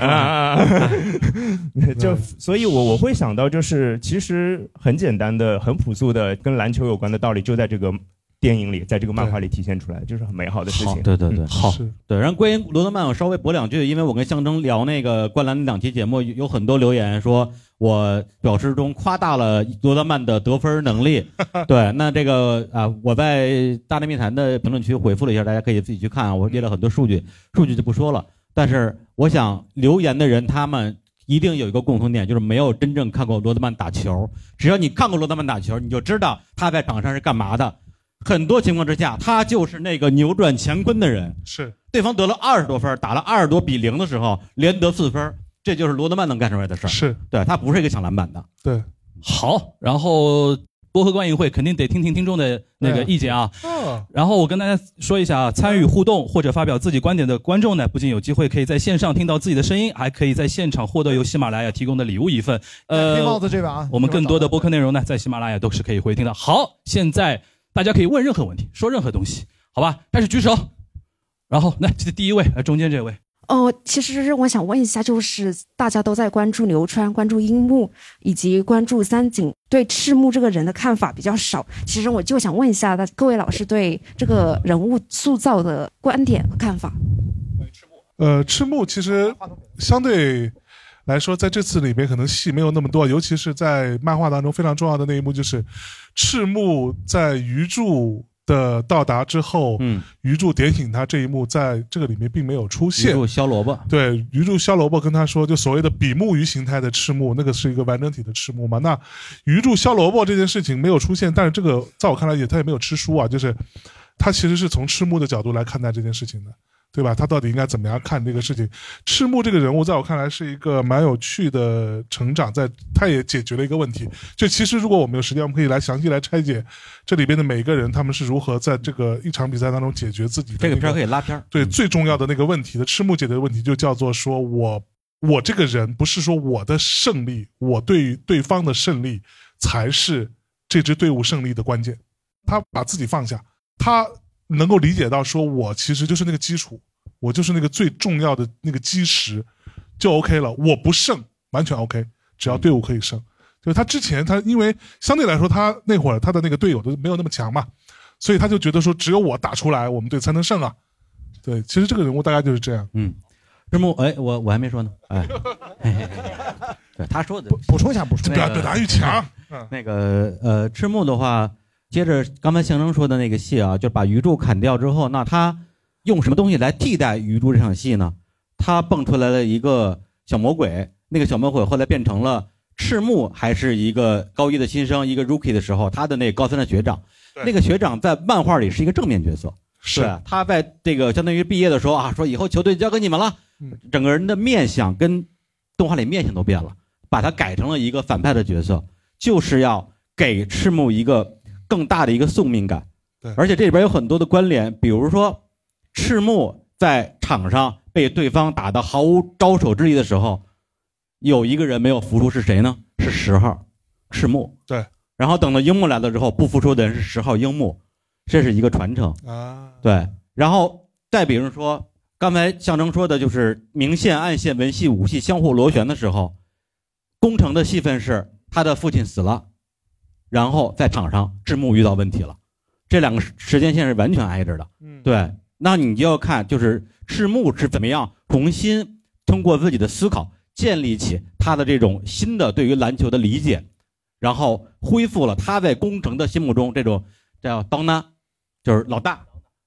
说。就所以我，我会想到，就是其实很简单的、很朴素的，跟篮球有关的道理，就在这个电影里，在这个漫画里体现出来，就是很美好的事情。对对对，嗯好，对。然后关于罗德曼，我稍微驳两句，因为我跟象征聊那个灌篮那两期节目，有有很多留言说我表示中夸大了罗德曼的得分能力。对，那这个啊，我在大内密谈的评论区回复了一下，大家可以自己去看啊，我列了很多数据，数据就不说了。但是我想留言的人他们。一定有一个共同点，就是没有真正看过罗德曼打球。只要你看过罗德曼打球，你就知道他在场上是干嘛的。很多情况之下，他就是那个扭转乾坤的人。是对方得了二十多分，打了二十多比零的时候，连得四分，这就是罗德曼能干出来的事儿。是，对他不是一个抢篮板的。对，好，然后播客观影会肯定得听听听众的那个意见啊。嗯然后我跟大家说一下啊，参与互动或者发表自己观点的观众呢，不仅有机会可以在线上听到自己的声音，还可以在现场获得由喜马拉雅提供的礼物一份。呃，黑帽子这边啊我们更多的播客内容呢，在喜马拉雅都是可以回听的。好，现在大家可以问任何问题，说任何东西，好吧？开始举手。然后来，这第一位，来中间这位。哦，其实我想问一下，就是大家都在关注流川、关注樱木以及关注三井，对赤木这个人的看法比较少。其实我就想问一下，大各位老师对这个人物塑造的观点和看法。呃，赤木其实相对来说，在这次里面可能戏没有那么多，尤其是在漫画当中非常重要的那一幕，就是赤木在鱼柱的到达之后，嗯，鱼柱点醒他这一幕，在这个里面并没有出现鱼现。柱削萝卜，对，鱼柱削萝卜跟他说，就所谓的比目鱼形态的赤木，那个是一个完整体的赤木嘛？那鱼柱削萝卜这件事情没有出现，但是这个在我看来也他也没有吃书啊，就是他其实是从赤木的角度来看待这件事情的。对吧？他到底应该怎么样看这个事情？赤木这个人物，在我看来是一个蛮有趣的成长，在他也解决了一个问题。就其实如果我们有时间，我们可以来详细来拆解这里边的每一个人，他们是如何在这个一场比赛当中解决自己的、这个片可以拉片对，最重要的那个问题的赤木解决的问题，就叫做说我我这个人不是说我的胜利，我对于对方的胜利才是这支队伍胜利的关键。他把自己放下，他能够理解到说，我其实就是那个基础，我就是那个最重要的那个基石，就 OK 了。我不胜完全 OK，只要队伍可以胜。就是他之前他因为相对来说他那会儿他的那个队友都没有那么强嘛，所以他就觉得说只有我打出来，我们队才能胜啊。对，其实这个人物大概就是这样。嗯，赤木，哎，我我还没说呢，哎，他说的补充一下，补充那个表表达欲强。嗯那个呃，赤木的话，接着刚才象征说的那个戏啊，就把鱼柱砍掉之后，那他用什么东西来替代鱼柱这场戏呢？他蹦出来了一个小魔鬼，那个小魔鬼后来变成了赤木，还是一个高一的新生，一个 rookie 的时候，他的那高三的学长，那个学长在漫画里是一个正面角色，是。他在这个相当于毕业的时候啊，说以后球队交给你们了，整个人的面相跟动画里面相都变了，把他改成了一个反派的角色，就是要给赤木一个更大的一个宿命感。对而且这里边有很多的关联，比如说赤木在场上被对方打得毫无招手之力的时候，有一个人没有服输是谁呢？是十号赤木。对，然后等到樱木来了之后，不服输的人是十号樱木，这是一个传承。啊，对，然后再比如说，刚才象征说的就是明线、暗线、文戏、武戏相互螺旋的时候，宫城的戏份是他的父亲死了，然后在场上赤木遇到问题了，这两个时时间线是完全挨着的。嗯，对，那你就要看就是赤木是怎么样重新通过自己的思考建立起他的这种新的对于篮球的理解，然后恢复了他在工程的心目中这种叫当纳，就是老大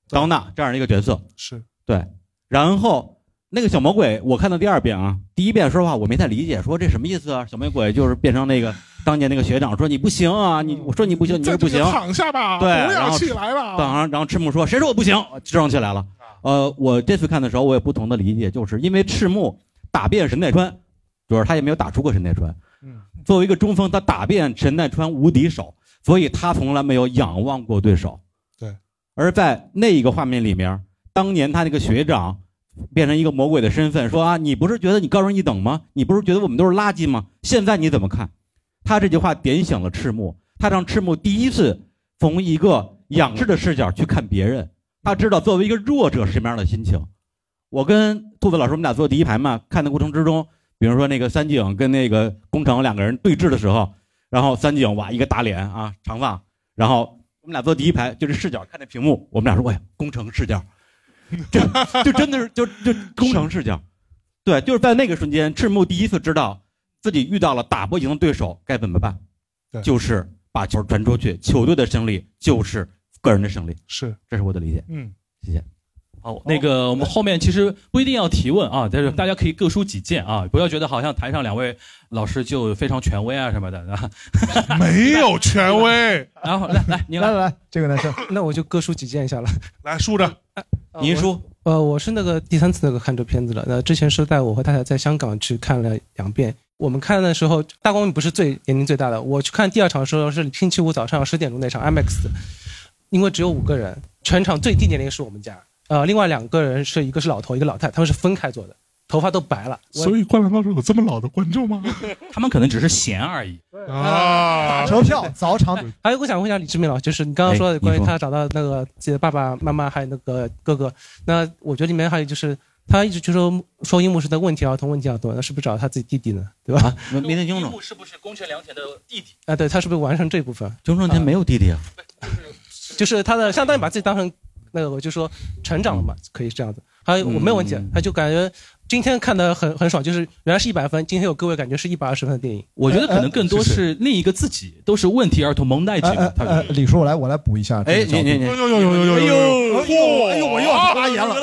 当纳这样的一个角色。是。对，然后那个小魔鬼，我看到第二遍啊，第一遍说实话我没太理解，说这什么意思啊？小魔鬼就是变成那个当年那个学长，说你不行啊，你我说你不行，你就不行，躺下吧，对，不要起来了。然后然后赤木说谁说我不行，支棱起来了。呃，我这次看的时候我有不同的理解，就是因为赤木打遍神奈川，就是他也没有打出过神奈川。嗯，作为一个中锋，他打遍神奈川无敌手，所以他从来没有仰望过对手。对，而在那一个画面里面，当年他那个学长变成一个魔鬼的身份，说啊，你不是觉得你高人一等吗？你不是觉得我们都是垃圾吗？现在你怎么看？他这句话点醒了赤木，他让赤木第一次从一个仰视的视角去看别人，他知道作为一个弱者是什么样的心情。我跟兔子老师我们俩坐第一排嘛，看的过程之中，比如说那个三井跟那个工程两个人对峙的时候，然后三井哇一个大脸啊长发，然后我们俩坐第一排，就是视角看那屏幕，我们俩说，哎呀，工程视角，这 就真的是就就工程视角，对，就是在那个瞬间，赤木第一次知道自己遇到了打不赢的对手该怎么办，对。就是把球传出去，球队的胜利就是个人的胜利，是，这是我的理解，嗯，谢谢。好，那个我们后面其实不一定要提问啊，但是大家可以各抒己见啊，不要觉得好像台上两位老师就非常权威啊什么的，啊、没有权威。然后来来，你来来来，这个男生，那我就各抒己见一下了。来竖着，您说。呃，我是那个第三次那个看这片子了。那之前是带我和太太在香港去看了两遍。我们看的时候，大光明不是最年龄最大的。我去看第二场的时候是星期五早上十点钟那场 IMAX，因为只有五个人，全场最低年龄是我们家。呃，另外两个人是一个是老头，一个老太，他们是分开坐的，头发都白了。所以《灌篮高手》有这么老的观众吗？他们可能只是闲而已。啊，打车票早场。还有，我想问一下李志明老师，就是你刚刚说关于他找到那个自己的爸爸妈妈还有那个哥哥，那我觉得里面还有就是他一直就说说樱木是的问题儿童问题要多，那是不是找他自己弟弟呢？对吧？没没听清楚。是不是宫城良田的弟弟？啊，对他是不是完成这部分？中正田没有弟弟啊，就是他的相当于把自己当成那个，我就说成长了嘛，可以这样子。还有我没有问题，他就感觉今天看的很很爽，就是原来是一百分，今天有各位感觉是一百二十分的电影。我觉得可能更多是另一个自己，都是问题儿童蒙代呃剧。他呃呃，李叔，我来我来补一下这哎。你你你呦呦呦呦呦呦呦！哎呦哎呦，我又要发言了，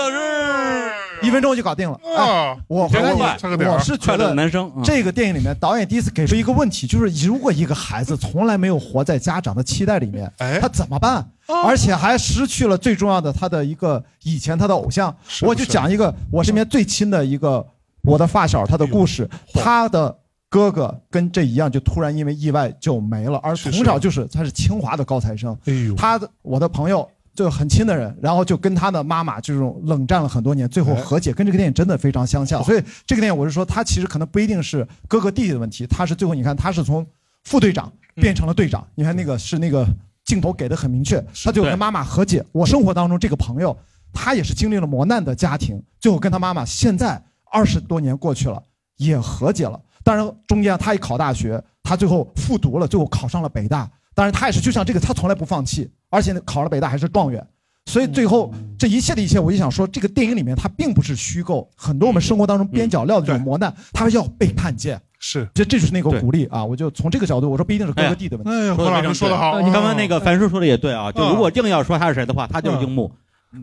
一分钟就搞定了。哎，啊，我回来我是觉得男生嗯这个电影里面导演第一次给出一个问题，就是如果一个孩子从来没有活在家长的期待里面，哎他怎么办？而且还失去了最重要的他的一个以前他的偶像。是我就讲一个我身边最亲的一个我的发小他的故事，他的哥哥跟这一样，就突然因为意外就没了，而从小就是他是清华的高材生，哎呦，他的我的朋友。就很亲的人，然后就跟他的妈妈这种冷战了很多年，最后和解，跟这个电影真的非常相像。所以这个电影我是说，他其实可能不一定是哥哥弟弟的问题，他是最后你看他是从副队长变成了队长，你看那个是那个镜头给的很明确，他就跟妈妈和解。我生活当中这个朋友，他也是经历了磨难的家庭，最后跟他妈妈现在二十多年过去了，也和解了。当然中间他也考大学，他最后复读了，最后考上了北大。当然他也是就像这个，他从来不放弃，而且考了北大还是状元。所以最后这一切的一切，我就想说，这个电影里面它并不是虚构，很多我们生活当中边角料的这种磨难，它要被看见。是，这这就是那个鼓励啊！我就从这个角度，我说不一定是哥哥弟的问题。哎呀，何老师说的好，你刚刚那个樊叔说的也对啊，就如果硬要说他是谁的话，他就是樱木，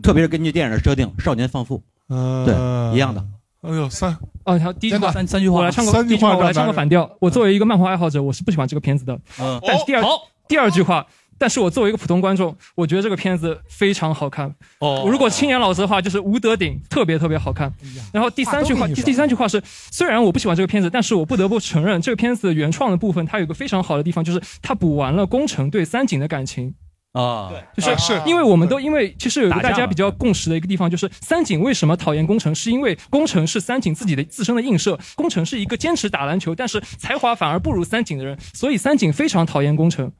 特别是根据电影的设定，少年放父，对，一样的。哎呦，三哦，好，第一句话三三句话，我来唱个三句话，我来唱个反调。我作为一个漫画爱好者，我是不喜欢这个片子的。嗯，但是第二第二句话。但是我作为一个普通观众，我觉得这个片子非常好看。哦，如果青年老师的话，就是吴德鼎特别特别好看。然后第三句话，第第三句话是，虽然我不喜欢这个片子，但是我不得不承认，这个片子原创的部分它有个非常好的地方，就是它补完了工程对三井的感情。啊，对就是是因为我们都因为其实有一个大家比较共识的一个地方，就是三井为什么讨厌工程，是因为工程是三井自己的自身的映射。工程是一个坚持打篮球，但是才华反而不如三井的人，所以三井非常讨厌宫城。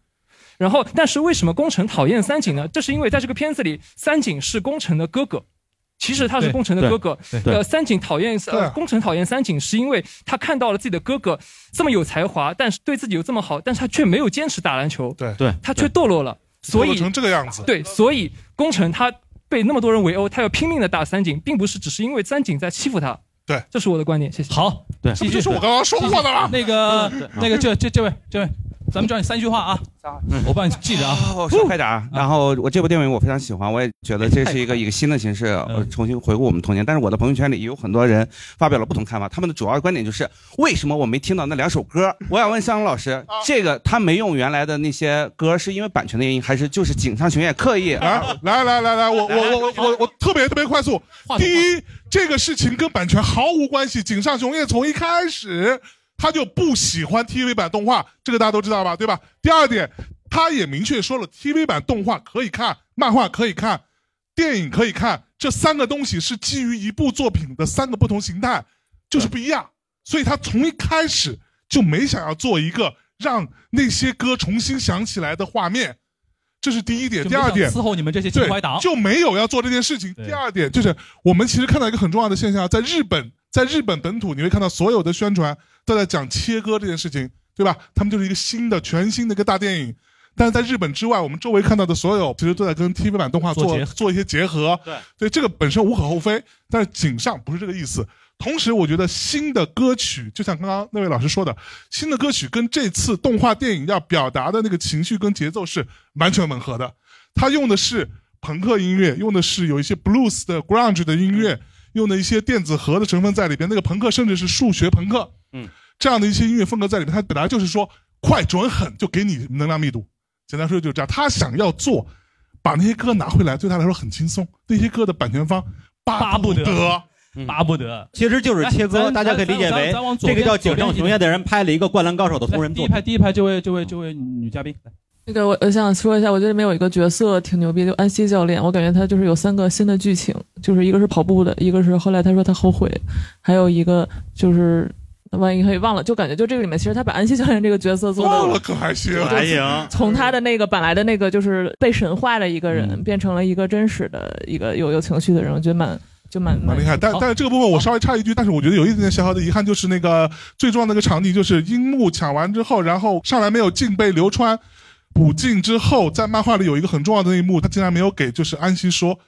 然后，但是为什么宫城讨厌三井呢？这是因为在这个片子里，三井是宫城的哥哥，其实他是宫城的哥哥。呃，三井讨厌呃宫城讨厌三井，是因为他看到了自己的哥哥这么有才华，但是对自己又这么好，但是他却没有坚持打篮球。对对，他却堕落了，所以成这个样子。对，所以宫城他被那么多人围殴，他要拼命的打三井，并不是只是因为三井在欺负他。对，这是我的观点。谢谢。好，对，这就是我刚刚说过的了。那 个那个这这这位这位。咱们教你三句话啊，我帮你记着啊。我说快点啊。然后我这部电影我非常喜欢，我也觉得这是一个一个新的形式，我重新回顾我们童年。但是我的朋友圈里也有很多人发表了不同看法，他们的主要观点就是为什么我没听到那两首歌？我想问向荣老师，这个他没用原来的那些歌，是因为版权的原因，还是就是井上雄彦刻意？来来来来来，我我我我我特别特别快速。第一，这个事情跟版权毫无关系，井上雄彦从一开始。他就不喜欢 TV 版动画，这个大家都知道吧，对吧？第二点，他也明确说了，TV 版动画可以看，漫画可以看，电影可以看，这三个东西是基于一部作品的三个不同形态，就是不一样。所以他从一开始就没想要做一个让那些歌重新响起来的画面，这是第一点。第二点，伺候你们这些情怀党，就没有要做这件事情。第二点就是，我们其实看到一个很重要的现象，在日本，在日本本土，你会看到所有的宣传。都在讲切割这件事情，对吧？他们就是一个新的、全新的一个大电影。但是在日本之外，我们周围看到的所有，其实都在跟 TV 版动画做做一些结合。对，所以这个本身无可厚非。但是井上不是这个意思。同时，我觉得新的歌曲，就像刚刚那位老师说的，新的歌曲跟这次动画电影要表达的那个情绪跟节奏是完全吻合的。他用的是朋克音乐，用的是有一些 blues 的 grunge 的音乐。用的一些电子核的成分在里边，那个朋克甚至是数学朋克，嗯，这样的一些音乐风格在里面，它本来就是说快准狠，就给你能量密度。简单说就是这样，他想要做，把那些歌拿回来，对他来说很轻松。那些歌的版权方巴不得，巴不得，其实就是切割，大家可以理解为这个叫井上雄彦的人拍了一个《灌篮高手》的同人作。第一排，第一排这位，这位，这位女嘉宾。那个我我想说一下，我觉得里面有一个角色挺牛逼，就安西教练。我感觉他就是有三个新的剧情，就是一个是跑步的，一个是后来他说他后悔，还有一个就是万一可以忘了，就感觉就这个里面其实他把安西教练这个角色做的可还行，还行。从他的那个本来的那个就是被神化的一个人，变成了一个真实的一个有有情绪的人，我觉得蛮就蛮蛮厉害。但但是这个部分我稍微插一句，但是我觉得有一点点小小的遗憾，就是那个最重要的一个场景，就是樱木抢完之后，然后上来没有进被流川。补进之后，在漫画里有一个很重要的那一幕，他竟然没有给，就是安西说，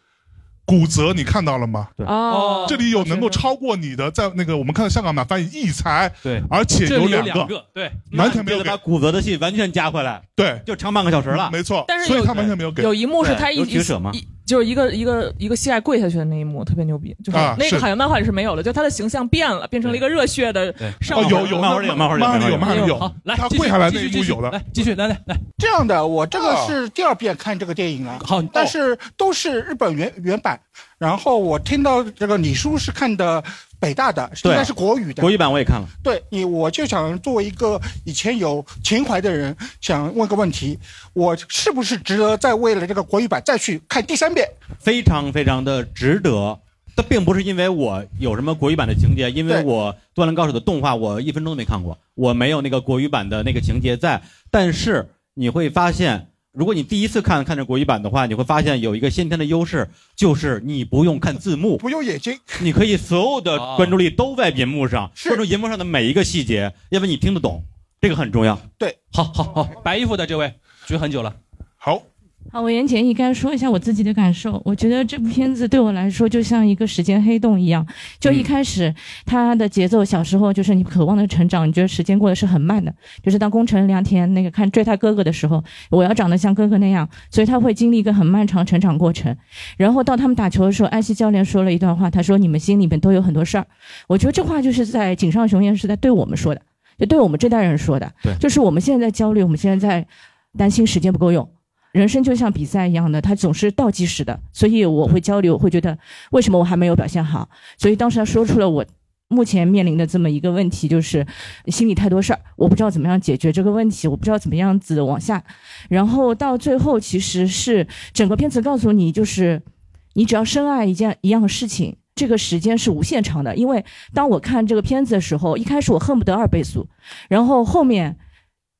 骨折你看到了吗？对。哦，这里有能够超过你的，在那个我们看到香港版翻译异才，对，而且有两个，对，完全没有把骨折的戏完全加回来，对，就长半个小时了，没错，但是所以他完全没有给。有一幕是他一取舍吗？就是一个一个一个膝盖跪下去的那一幕特别牛逼，就是啊那个好像漫画里是没有的，就他的形象变了，变成了一个热血的少女。哦有有漫画里有漫画里有漫画里有。漫画里有。好，来他继续跪下来那继续继续一幕有的。来继续来来来，这样的，我这个是第二遍看这个电影了，好，但是都是日本原原版。然后我听到这个李叔是看的北大的，应对该是国语的。国语版我也看了。对你，我就想作为一个以前有情怀的人，想问个问题：我是不是值得再为了这个国语版再去看第三遍？非常非常的值得。这并不是因为我有什么国语版的情节，因为我《灌篮高手》的动画我一分钟都没看过，我没有那个国语版的那个情节在。但是你会发现，如果你第一次看看这国语版的话，你会发现有一个先天的优势，就是你不用看字幕，不用眼睛，你可以所有的关注力都在银幕上，关注银幕上的每一个细节，要不你听得懂，这个很重要。对，好好好，白衣服的这位举很久了，好。好，我言简意赅说一下我自己的感受。我觉得这部片子对我来说就像一个时间黑洞一样，就一开始它的节奏，小时候就是你渴望的成长，你觉得时间过得是很慢的。就是当宫城良田那个看追他哥哥的时候，我要长得像哥哥那样，所以他会经历一个很漫长成长过程。然后到他们打球的时候，安西教练说了一段话，他说：“你们心里面都有很多事儿。”我觉得这话就是在井上雄彦是在对我们说的，就对我们这代人说的。对就是我们现在在焦虑，我们现在在担心时间不够用。人生就像比赛一样的，它总是倒计时的，所以我会焦虑，我会觉得为什么我还没有表现好？所以当时他说出了我目前面临的这么一个问题，就是心里太多事儿，我不知道怎么样解决这个问题，我不知道怎么样子往下。然后到最后，其实是整个片子告诉你，就是你只要深爱一件一样事情。这个时间是无限长的，因为当我看这个片子的时候，一开始我恨不得二倍速，然后后面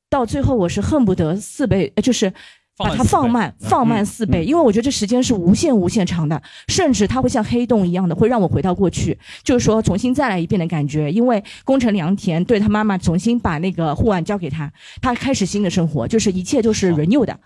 到最后我是恨不得四倍，呃就是把它放慢，放慢四倍，因为我觉得这时间是无限无限长的，甚至它会像黑洞一样的，会让我回到过去，就是说重新再来一遍的感觉。因为宫城良田对他妈妈重新把那个护腕交给他，他开始新的生活，就是一切都是 renew 的。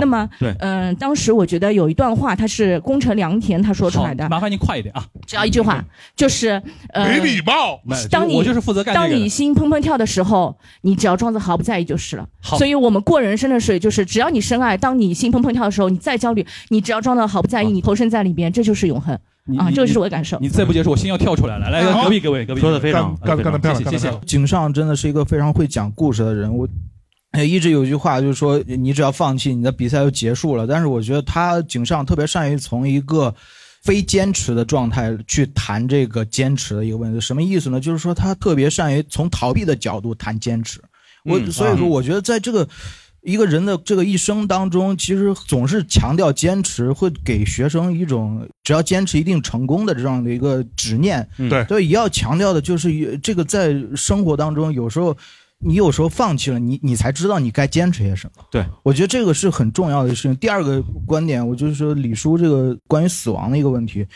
那么，对嗯、当时我觉得有一段话，他是宫城良田他说出来的，麻烦您快一点啊，只要一句话，就是呃，没礼貌当你我就是负责干这个的当你心砰砰跳的时候，你只要装作毫不在意就是了。好所以我们过人生的水就是，只要你深爱，当你心砰砰跳的时候，你再焦虑，你只要装的毫不在意，你投身在里边，这就是永恒啊！这个是我的感受。你再不接受，我心要跳出来了。来，好隔壁各位，隔壁说的非常干干得漂亮，谢谢谢谢。井上真的是一个非常会讲故事的人。我哎一直有一句话就是说，你只要放弃，你的比赛就结束了。但是我觉得他井上特别善于从一个非坚持的状态去谈这个坚持的一个问题。什么意思呢？就是说他特别善于从逃避的角度谈坚持。我嗯所以说，啊我觉得在这个。一个人的这个一生当中，其实总是强调坚持，会给学生一种只要坚持一定成功的这样的一个执念。嗯对所以也要强调的就是这个在生活当中，有时候你有时候放弃了，你你才知道你该坚持些什么。对，我觉得这个是很重要的事情。第二个观点，我就是说李叔这个关于死亡的一个问题，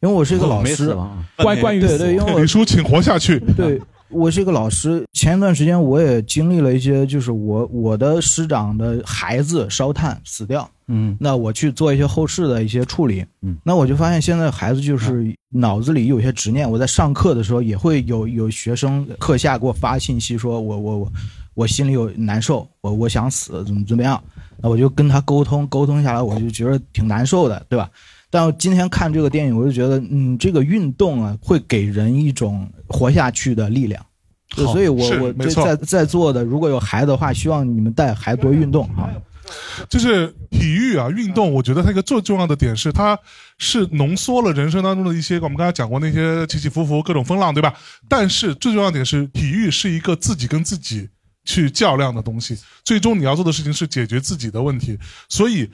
因为我是一个老师关关于对对，因为李叔请活下去。对，我是一个老师，前一段时间我也经历了一些，就是我我的师长的孩子烧炭死掉，嗯，那我去做一些后事的一些处理，嗯，那我就发现现在孩子就是脑子里有些执念，我在上课的时候也会有有学生课下给我发信息说我我我我心里有难受，我我想死，怎么怎么样，那我就跟他沟通，沟通下来我就觉得挺难受的，对吧？但我今天看这个电影，我就觉得，嗯，这个运动啊，会给人一种活下去的力量。对所以我是我没错在在座的，如果有孩子的话，希望你们带孩子多运动啊。就是体育啊，运动，我觉得它一个最重要的点是，它是浓缩了人生当中的一些我们刚才讲过那些起起伏伏、各种风浪，对吧？但是最重要的点是，体育是一个自己跟自己去较量的东西，最终你要做的事情是解决自己的问题。所以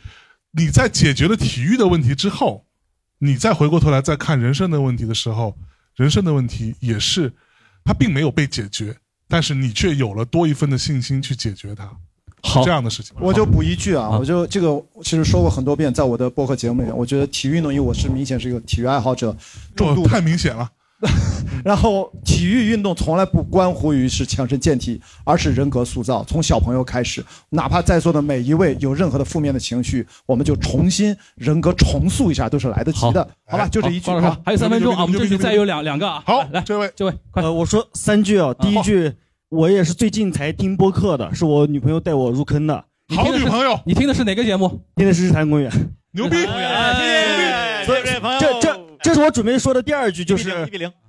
你在解决了体育的问题之后，你再回过头来再看人生的问题的时候，人生的问题也是它并没有被解决，但是你却有了多一份的信心去解决它。好这样的事情。我就补一句啊，我就这个其实说过很多遍，在我的播客节目里面，我觉得体育运动，因为我是明显是一个体育爱好者，重度、哦太明显了。然后体育运动从来不关乎于是强身健体，而是人格塑造。从小朋友开始，哪怕在座的每一位有任何的负面的情绪，我们就重新人格重塑一下，都是来得及的。好吧，就这一句好，啊。还有三分钟啊，我们这里再有两两个啊。好，来这位这位，快呃，我说三句啊，第一句，我也是最近才听播客的，是我女朋友带我入坑的。好女朋友，你听的是哪个节目？听的是日坛公园。牛逼！所以这这这是我准备说的第二句，就是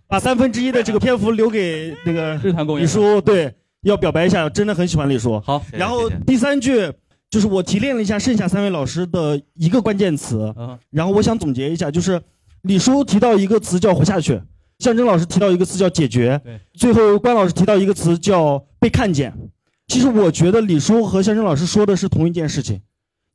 把三分之一的这个篇幅留给那个日坛公园李叔，对，要表白一下，真的很喜欢李叔。好，然后第三句就是我提炼了一下剩下三位老师的一个关键词，然后我想总结一下，就是李叔提到一个词叫活下去，象征老师提到一个词叫解决，最后关老师提到一个词叫被看见。其实我觉得李叔和象征老师说的是同一件事情，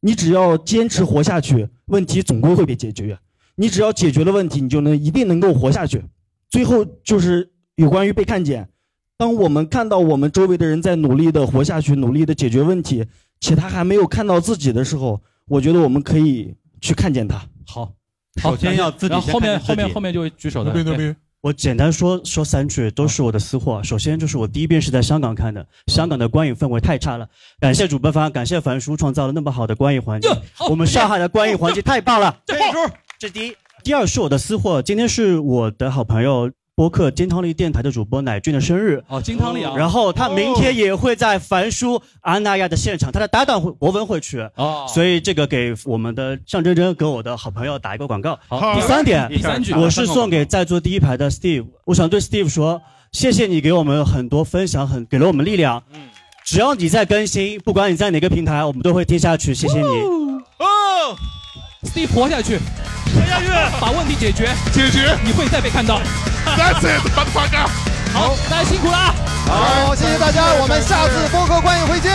你只要坚持活下去，问题总归会被解决。你只要解决了问题，你就能一定能够活下去。最后就是有关于被看见。当我们看到我们周围的人在努力的活下去，努力的解决问题，且他还没有看到自己的时候，我觉得我们可以去看见他。好，首先要自己然后后面后面后面就会举手的。我简单说说三句，都是我的私货。首先就是我第一遍是在香港看的，香港的观影氛围太差了。感谢主办方，感谢樊叔创造了那么好的观影环境。我们上海的观影环境太棒了。这这第一，第二是我的私货。今天是我的好朋友播客金汤力电台的主播乃俊的生日。哦，金汤力啊。然后他明天也会在凡叔阿那亚的现场，他的搭档博文会去。哦。所以这个给我们的向真真跟我的好朋友打一个广告。好第三点，第三句我是送给在座第一排的 Steve，我想对 Steve 说，谢谢你给我们很多分享，很给了我们力量。嗯。只要你在更新，不管你在哪个平台，我们都会听下去。谢谢你。哦，Steve 活下去，活下去，把问题解决，解决，你会再被看到。That's it，motherfucker。好，大家辛苦了。好，谢谢大家，我们下次播客观影会见。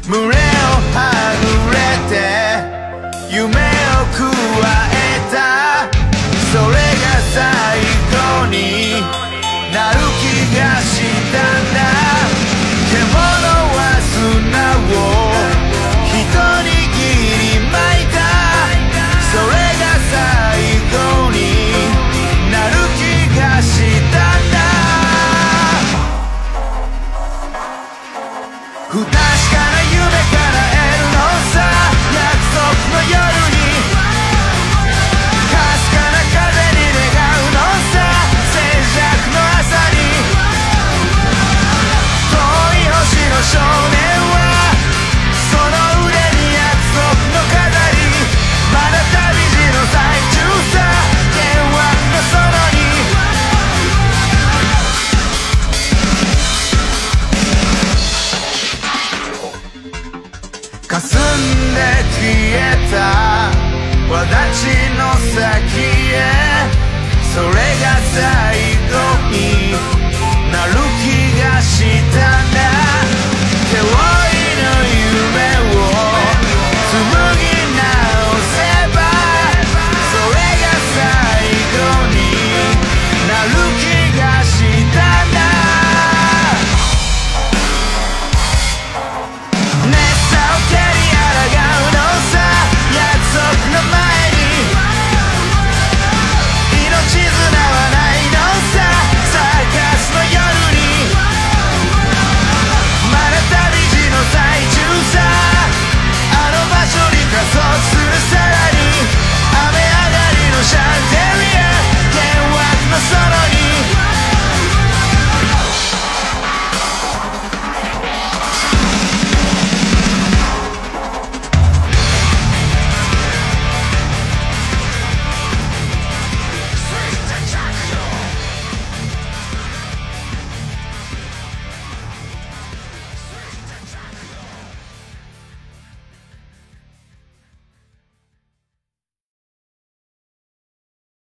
「胸